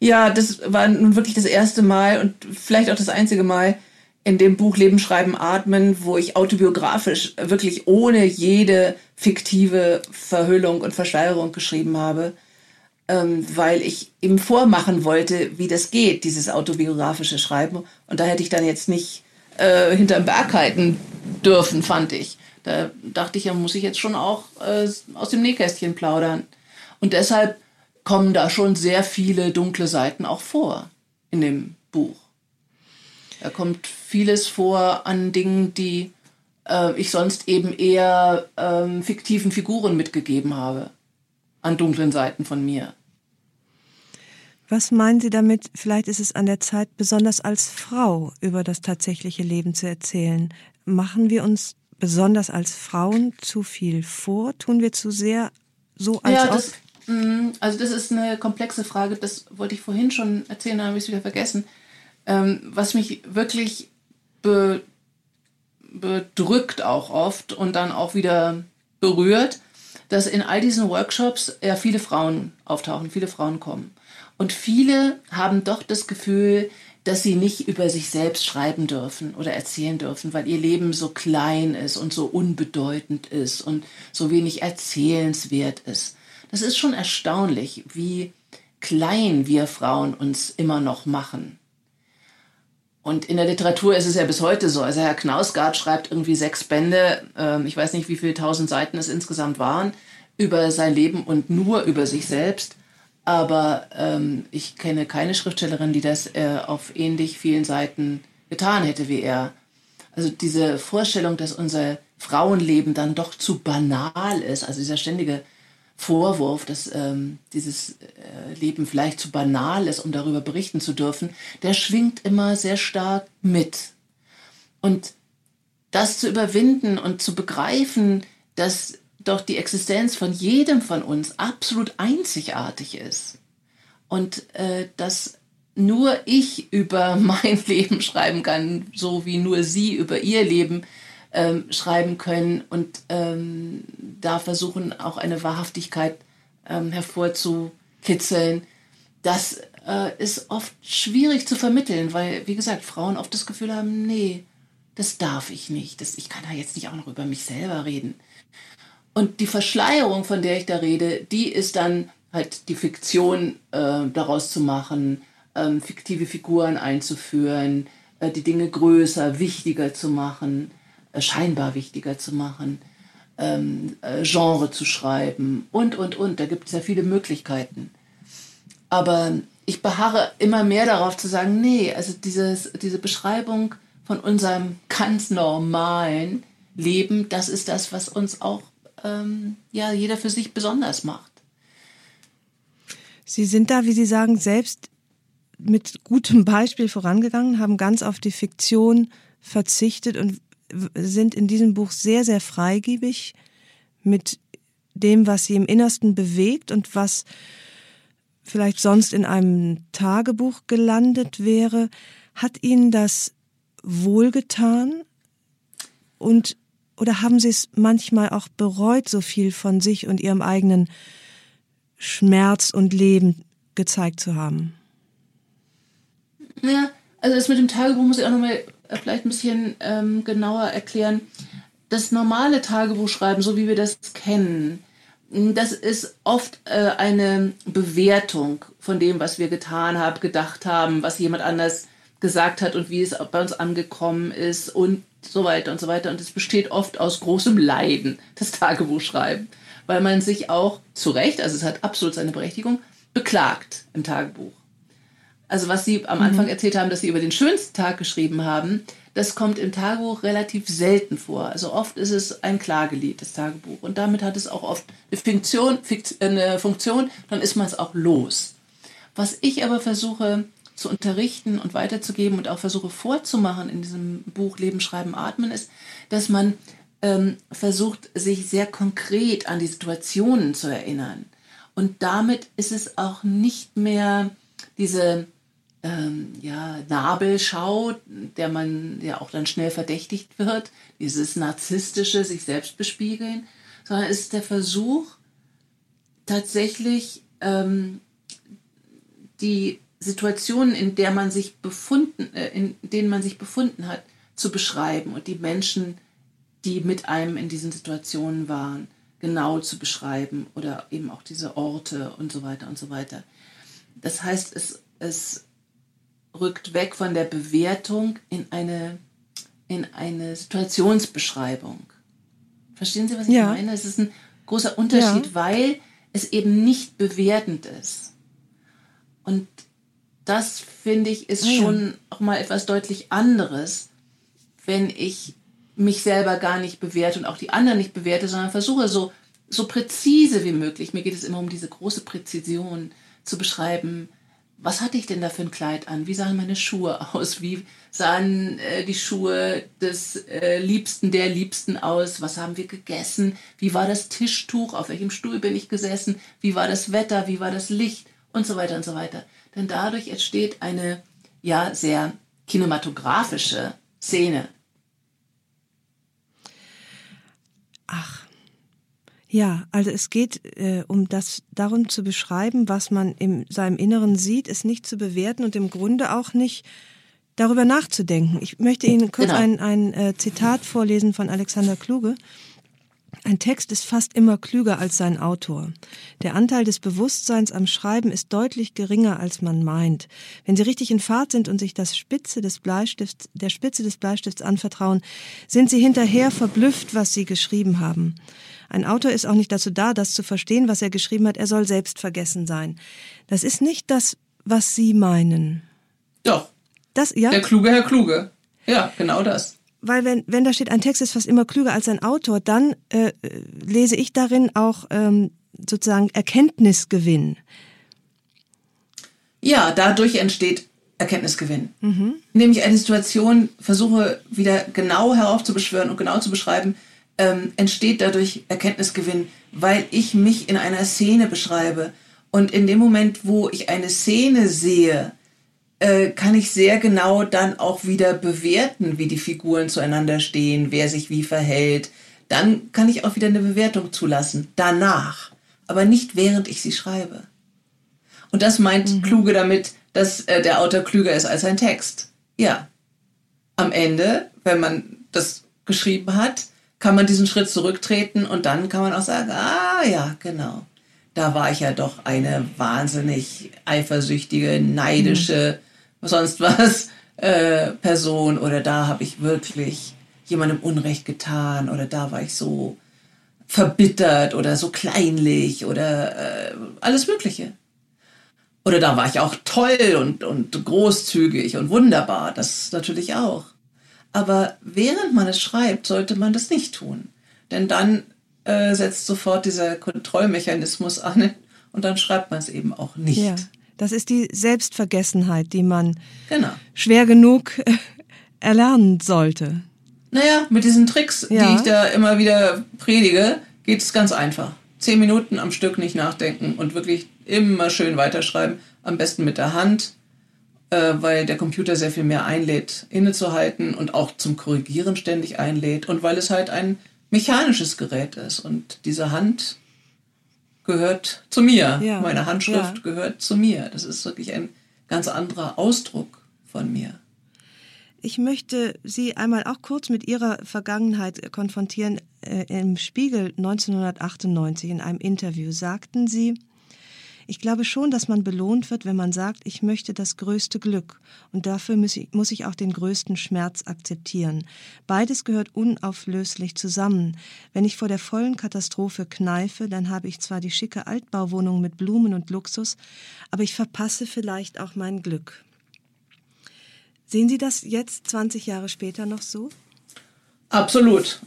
Ja, das war nun wirklich das erste Mal und vielleicht auch das einzige Mal in dem Buch Leben, Schreiben, Atmen, wo ich autobiografisch wirklich ohne jede fiktive Verhüllung und Verschleierung geschrieben habe, ähm, weil ich ihm vormachen wollte, wie das geht, dieses autobiografische Schreiben. Und da hätte ich dann jetzt nicht äh, hinterm Berg halten dürfen, fand ich. Da dachte ich, ja, muss ich jetzt schon auch äh, aus dem Nähkästchen plaudern. Und deshalb kommen da schon sehr viele dunkle Seiten auch vor in dem Buch. Da kommt vieles vor an Dingen, die äh, ich sonst eben eher ähm, fiktiven Figuren mitgegeben habe, an dunklen Seiten von mir.
Was meinen Sie damit? Vielleicht ist es an der Zeit, besonders als Frau über das tatsächliche Leben zu erzählen. Machen wir uns besonders als Frauen zu viel vor? Tun wir zu sehr so als
ja, das, Mhm, also das ist eine komplexe Frage, das wollte ich vorhin schon erzählen, da habe ich es wieder vergessen. Ähm, was mich wirklich be bedrückt auch oft und dann auch wieder berührt, dass in all diesen Workshops ja viele Frauen auftauchen, viele Frauen kommen. Und viele haben doch das Gefühl, dass sie nicht über sich selbst schreiben dürfen oder erzählen dürfen, weil ihr Leben so klein ist und so unbedeutend ist und so wenig erzählenswert ist. Das ist schon erstaunlich, wie klein wir Frauen uns immer noch machen. Und in der Literatur ist es ja bis heute so. Also Herr Knausgard schreibt irgendwie sechs Bände, äh, ich weiß nicht, wie viele tausend Seiten es insgesamt waren, über sein Leben und nur über sich selbst. Aber ähm, ich kenne keine Schriftstellerin, die das äh, auf ähnlich vielen Seiten getan hätte wie er. Also diese Vorstellung, dass unser Frauenleben dann doch zu banal ist, also dieser ständige Vorwurf, dass ähm, dieses äh, Leben vielleicht zu banal ist, um darüber berichten zu dürfen, der schwingt immer sehr stark mit. Und das zu überwinden und zu begreifen, dass doch die Existenz von jedem von uns absolut einzigartig ist und äh, dass nur ich über mein Leben schreiben kann, so wie nur sie über ihr Leben ähm, schreiben können und ähm, da versuchen auch eine Wahrhaftigkeit ähm, hervorzukitzeln. Das äh, ist oft schwierig zu vermitteln, weil, wie gesagt, Frauen oft das Gefühl haben, nee, das darf ich nicht. Das, ich kann da jetzt nicht auch noch über mich selber reden. Und die Verschleierung, von der ich da rede, die ist dann halt die Fiktion äh, daraus zu machen, ähm, fiktive Figuren einzuführen, äh, die Dinge größer, wichtiger zu machen. Äh, scheinbar wichtiger zu machen, ähm, äh, Genre zu schreiben und, und, und. Da gibt es ja viele Möglichkeiten. Aber ich beharre immer mehr darauf zu sagen, nee, also dieses, diese Beschreibung von unserem ganz normalen Leben, das ist das, was uns auch ähm, ja, jeder für sich besonders macht.
Sie sind da, wie Sie sagen, selbst mit gutem Beispiel vorangegangen, haben ganz auf die Fiktion verzichtet und sind in diesem Buch sehr, sehr freigebig mit dem, was sie im Innersten bewegt und was vielleicht sonst in einem Tagebuch gelandet wäre. Hat Ihnen das wohlgetan? Und oder haben Sie es manchmal auch bereut, so viel von sich und Ihrem eigenen Schmerz und Leben gezeigt zu haben?
Ja, also das mit dem Tagebuch muss ich auch nochmal äh, vielleicht ein bisschen ähm, genauer erklären. Das normale Tagebuchschreiben, so wie wir das kennen, das ist oft äh, eine Bewertung von dem, was wir getan haben, gedacht haben, was jemand anders gesagt hat und wie es bei uns angekommen ist und so weiter und so weiter. Und es besteht oft aus großem Leiden, das Tagebuchschreiben, weil man sich auch zu Recht, also es hat absolut seine Berechtigung, beklagt im Tagebuch. Also was Sie am Anfang mhm. erzählt haben, dass Sie über den schönsten Tag geschrieben haben, das kommt im Tagebuch relativ selten vor. Also oft ist es ein Klagelied, das Tagebuch. Und damit hat es auch oft eine Funktion, eine Funktion dann ist man es auch los. Was ich aber versuche zu unterrichten und weiterzugeben und auch versuche vorzumachen in diesem Buch Leben, Schreiben, Atmen, ist, dass man ähm, versucht, sich sehr konkret an die Situationen zu erinnern. Und damit ist es auch nicht mehr diese ähm, ja, Nabelschau, der man ja auch dann schnell verdächtigt wird, dieses narzisstische sich selbst bespiegeln, sondern es ist der Versuch, tatsächlich ähm, die Situationen, in der man sich befunden, äh, in denen man sich befunden hat, zu beschreiben und die Menschen, die mit einem in diesen Situationen waren, genau zu beschreiben oder eben auch diese Orte und so weiter und so weiter. Das heißt, es, es rückt weg von der Bewertung in eine, in eine Situationsbeschreibung. Verstehen Sie, was ich ja. meine? Es ist ein großer Unterschied, ja. weil es eben nicht bewertend ist. Und das finde ich ist ah, schon ja. auch mal etwas deutlich anderes, wenn ich mich selber gar nicht bewerte und auch die anderen nicht bewerte, sondern versuche so, so präzise wie möglich, mir geht es immer um diese große Präzision, zu beschreiben, was hatte ich denn da für ein Kleid an? Wie sahen meine Schuhe aus? Wie sahen äh, die Schuhe des äh, Liebsten, der Liebsten aus? Was haben wir gegessen? Wie war das Tischtuch? Auf welchem Stuhl bin ich gesessen? Wie war das Wetter? Wie war das Licht? Und so weiter und so weiter. Denn dadurch entsteht eine ja sehr kinematografische Szene.
Ach, ja, also es geht äh, um das darum zu beschreiben, was man in seinem Inneren sieht, es nicht zu bewerten und im Grunde auch nicht darüber nachzudenken. Ich möchte Ihnen kurz genau. ein, ein äh, Zitat vorlesen von Alexander Kluge. Ein Text ist fast immer klüger als sein Autor. Der Anteil des Bewusstseins am Schreiben ist deutlich geringer, als man meint. Wenn Sie richtig in Fahrt sind und sich das Spitze des Bleistifts, der Spitze des Bleistifts anvertrauen, sind Sie hinterher verblüfft, was Sie geschrieben haben. Ein Autor ist auch nicht dazu da, das zu verstehen, was er geschrieben hat. Er soll selbst vergessen sein. Das ist nicht das, was Sie meinen.
Doch. Das, ja? Der kluge Herr Kluge. Ja, genau das.
Weil wenn, wenn da steht, ein Text ist fast immer klüger als ein Autor, dann äh, lese ich darin auch ähm, sozusagen Erkenntnisgewinn.
Ja, dadurch entsteht Erkenntnisgewinn. Mhm. Indem ich eine Situation versuche, wieder genau heraufzubeschwören und genau zu beschreiben, ähm, entsteht dadurch Erkenntnisgewinn, weil ich mich in einer Szene beschreibe. Und in dem Moment, wo ich eine Szene sehe, äh, kann ich sehr genau dann auch wieder bewerten, wie die Figuren zueinander stehen, wer sich wie verhält. Dann kann ich auch wieder eine Bewertung zulassen. Danach. Aber nicht während ich sie schreibe. Und das meint mhm. Kluge damit, dass äh, der Autor klüger ist als ein Text. Ja. Am Ende, wenn man das geschrieben hat, kann man diesen Schritt zurücktreten und dann kann man auch sagen, ah ja, genau. Da war ich ja doch eine wahnsinnig eifersüchtige, neidische, mhm. Sonst was äh, Person oder da habe ich wirklich jemandem Unrecht getan oder da war ich so verbittert oder so kleinlich oder äh, alles Mögliche. Oder da war ich auch toll und, und großzügig und wunderbar, das natürlich auch. Aber während man es schreibt, sollte man das nicht tun. Denn dann äh, setzt sofort dieser Kontrollmechanismus an und dann schreibt man es eben auch nicht. Ja,
das ist die Selbstvergessenheit, die man genau. schwer genug äh, erlernen sollte.
Naja, mit diesen Tricks, ja. die ich da immer wieder predige, geht es ganz einfach. Zehn Minuten am Stück nicht nachdenken und wirklich immer schön weiterschreiben. Am besten mit der Hand äh, weil der Computer sehr viel mehr einlädt, innezuhalten und auch zum Korrigieren ständig einlädt und weil es halt ein mechanisches Gerät ist und diese Hand gehört zu mir. Ja. Meine Handschrift ja. gehört zu mir. Das ist wirklich ein ganz anderer Ausdruck von mir.
Ich möchte Sie einmal auch kurz mit Ihrer Vergangenheit konfrontieren. Äh, Im Spiegel 1998 in einem Interview sagten Sie, ich glaube schon, dass man belohnt wird, wenn man sagt, ich möchte das größte Glück und dafür muss ich, muss ich auch den größten Schmerz akzeptieren. Beides gehört unauflöslich zusammen. Wenn ich vor der vollen Katastrophe kneife, dann habe ich zwar die schicke Altbauwohnung mit Blumen und Luxus, aber ich verpasse vielleicht auch mein Glück. Sehen Sie das jetzt 20 Jahre später noch so?
Absolut.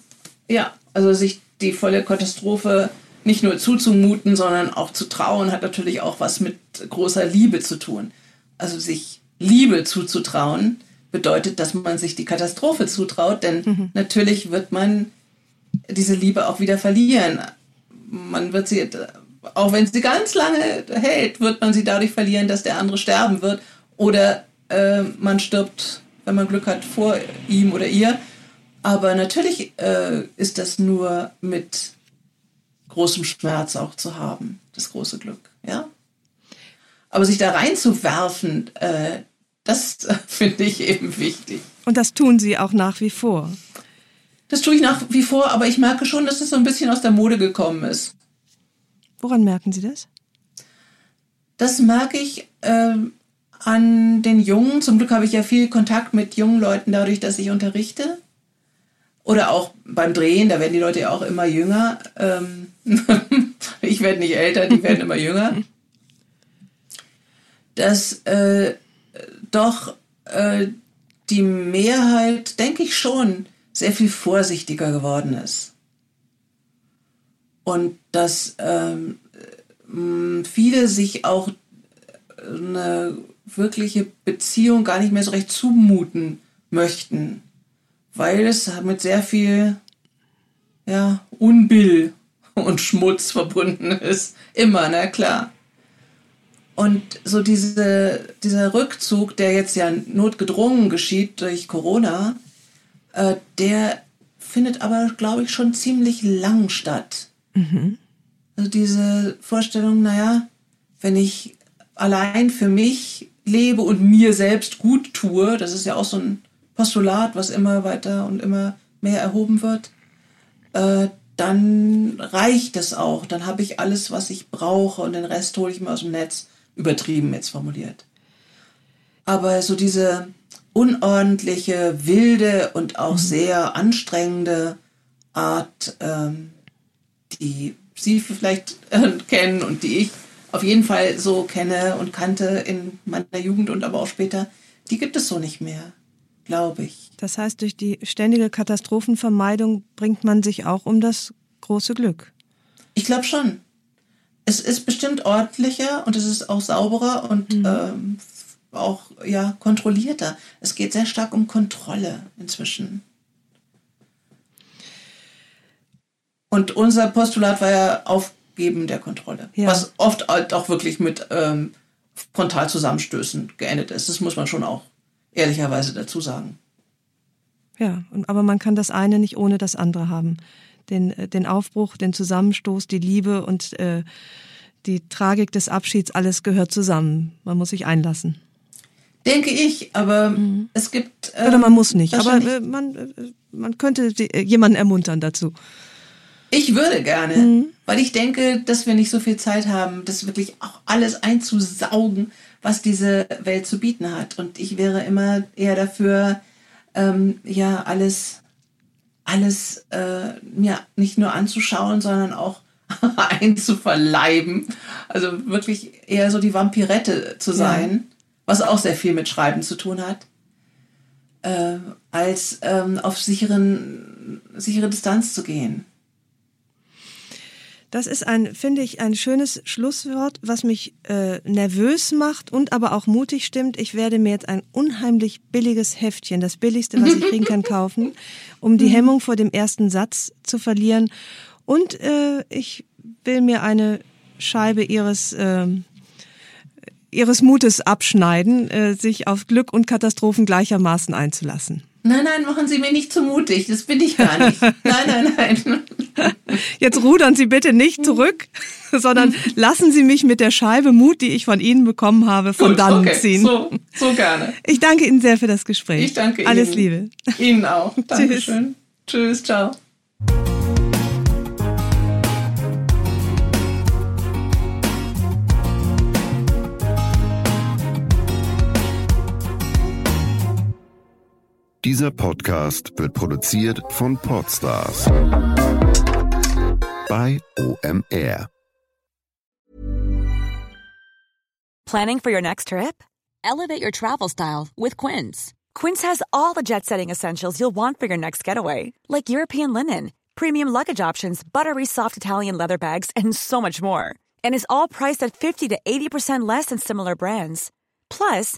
Ja, also sich die volle Katastrophe nicht nur zuzumuten, sondern auch zu trauen, hat natürlich auch was mit großer Liebe zu tun. Also sich Liebe zuzutrauen bedeutet, dass man sich die Katastrophe zutraut, denn mhm. natürlich wird man diese Liebe auch wieder verlieren. Man wird sie, auch wenn sie ganz lange hält, wird man sie dadurch verlieren, dass der andere sterben wird Oder äh, man stirbt, wenn man Glück hat, vor ihm oder ihr. Aber natürlich äh, ist das nur mit großem Schmerz auch zu haben, das große Glück. Ja? Aber sich da reinzuwerfen, äh, das finde ich eben wichtig.
Und das tun Sie auch nach wie vor.
Das tue ich nach wie vor, aber ich merke schon, dass es so ein bisschen aus der Mode gekommen ist.
Woran merken Sie das?
Das merke ich äh, an den Jungen. Zum Glück habe ich ja viel Kontakt mit jungen Leuten dadurch, dass ich unterrichte. Oder auch beim Drehen, da werden die Leute ja auch immer jünger. Ähm ich werde nicht älter, die werden immer jünger. Dass äh, doch äh, die Mehrheit, denke ich schon, sehr viel vorsichtiger geworden ist. Und dass ähm, viele sich auch eine wirkliche Beziehung gar nicht mehr so recht zumuten möchten, weil es mit sehr viel ja, Unbill und Schmutz verbunden ist. Immer, na klar. Und so diese, dieser Rückzug, der jetzt ja notgedrungen geschieht durch Corona, äh, der findet aber, glaube ich, schon ziemlich lang statt. Mhm. Also diese Vorstellung, naja, wenn ich allein für mich lebe und mir selbst gut tue, das ist ja auch so ein Postulat, was immer weiter und immer mehr erhoben wird, äh, dann reicht es auch. Dann habe ich alles, was ich brauche und den Rest hole ich mir aus dem Netz. Übertrieben jetzt formuliert. Aber so diese unordentliche, wilde und auch mhm. sehr anstrengende Art, ähm, die Sie vielleicht äh, kennen und die ich auf jeden Fall so kenne und kannte in meiner Jugend und aber auch später, die gibt es so nicht mehr, glaube ich.
Das heißt, durch die ständige Katastrophenvermeidung bringt man sich auch um das große Glück.
Ich glaube schon. Es ist bestimmt ordentlicher und es ist auch sauberer und mhm. ähm, auch ja kontrollierter. Es geht sehr stark um Kontrolle inzwischen. Und unser Postulat war ja Aufgeben der Kontrolle, ja. was oft halt auch wirklich mit ähm, Frontalzusammenstößen geendet ist. Das muss man schon auch ehrlicherweise dazu sagen.
Ja, aber man kann das eine nicht ohne das andere haben. Den, äh, den Aufbruch, den Zusammenstoß, die Liebe und äh, die Tragik des Abschieds, alles gehört zusammen. Man muss sich einlassen.
Denke ich, aber mhm. es gibt.
Ähm, Oder man muss nicht, aber äh, man, äh, man könnte die, äh, jemanden ermuntern dazu.
Ich würde gerne, mhm. weil ich denke, dass wir nicht so viel Zeit haben, das wirklich auch alles einzusaugen, was diese Welt zu bieten hat. Und ich wäre immer eher dafür, ähm, ja, alles, alles äh, mir nicht nur anzuschauen, sondern auch einzuverleiben. Also wirklich eher so die Vampirette zu sein, ja. was auch sehr viel mit Schreiben zu tun hat, äh, als ähm, auf sicheren, sichere Distanz zu gehen.
Das ist ein, finde ich, ein schönes Schlusswort, was mich äh, nervös macht und aber auch mutig stimmt. Ich werde mir jetzt ein unheimlich billiges Heftchen, das billigste, was ich kriegen kann, kaufen, um die Hemmung vor dem ersten Satz zu verlieren. Und äh, ich will mir eine Scheibe ihres äh, ihres Mutes abschneiden, äh, sich auf Glück und Katastrophen gleichermaßen einzulassen.
Nein, nein, machen Sie mir nicht zu mutig. Das bin ich gar nicht. Nein, nein, nein.
Jetzt rudern Sie bitte nicht zurück, sondern lassen Sie mich mit der Scheibe Mut, die ich von Ihnen bekommen habe, von Gut, dannen okay. ziehen.
So, so gerne.
Ich danke Ihnen sehr für das Gespräch.
Ich danke Ihnen.
Alles Liebe.
Ihnen auch. Dankeschön. Tschüss. Tschüss, ciao.
Dieser Podcast wird produziert von Podstars bei OMR.
Planning for your next trip? Elevate your travel style with Quince. Quince has all the jet-setting essentials you'll want for your next getaway, like European linen, premium luggage options, buttery soft Italian leather bags, and so much more. And is all priced at 50 to 80% less than similar brands. Plus,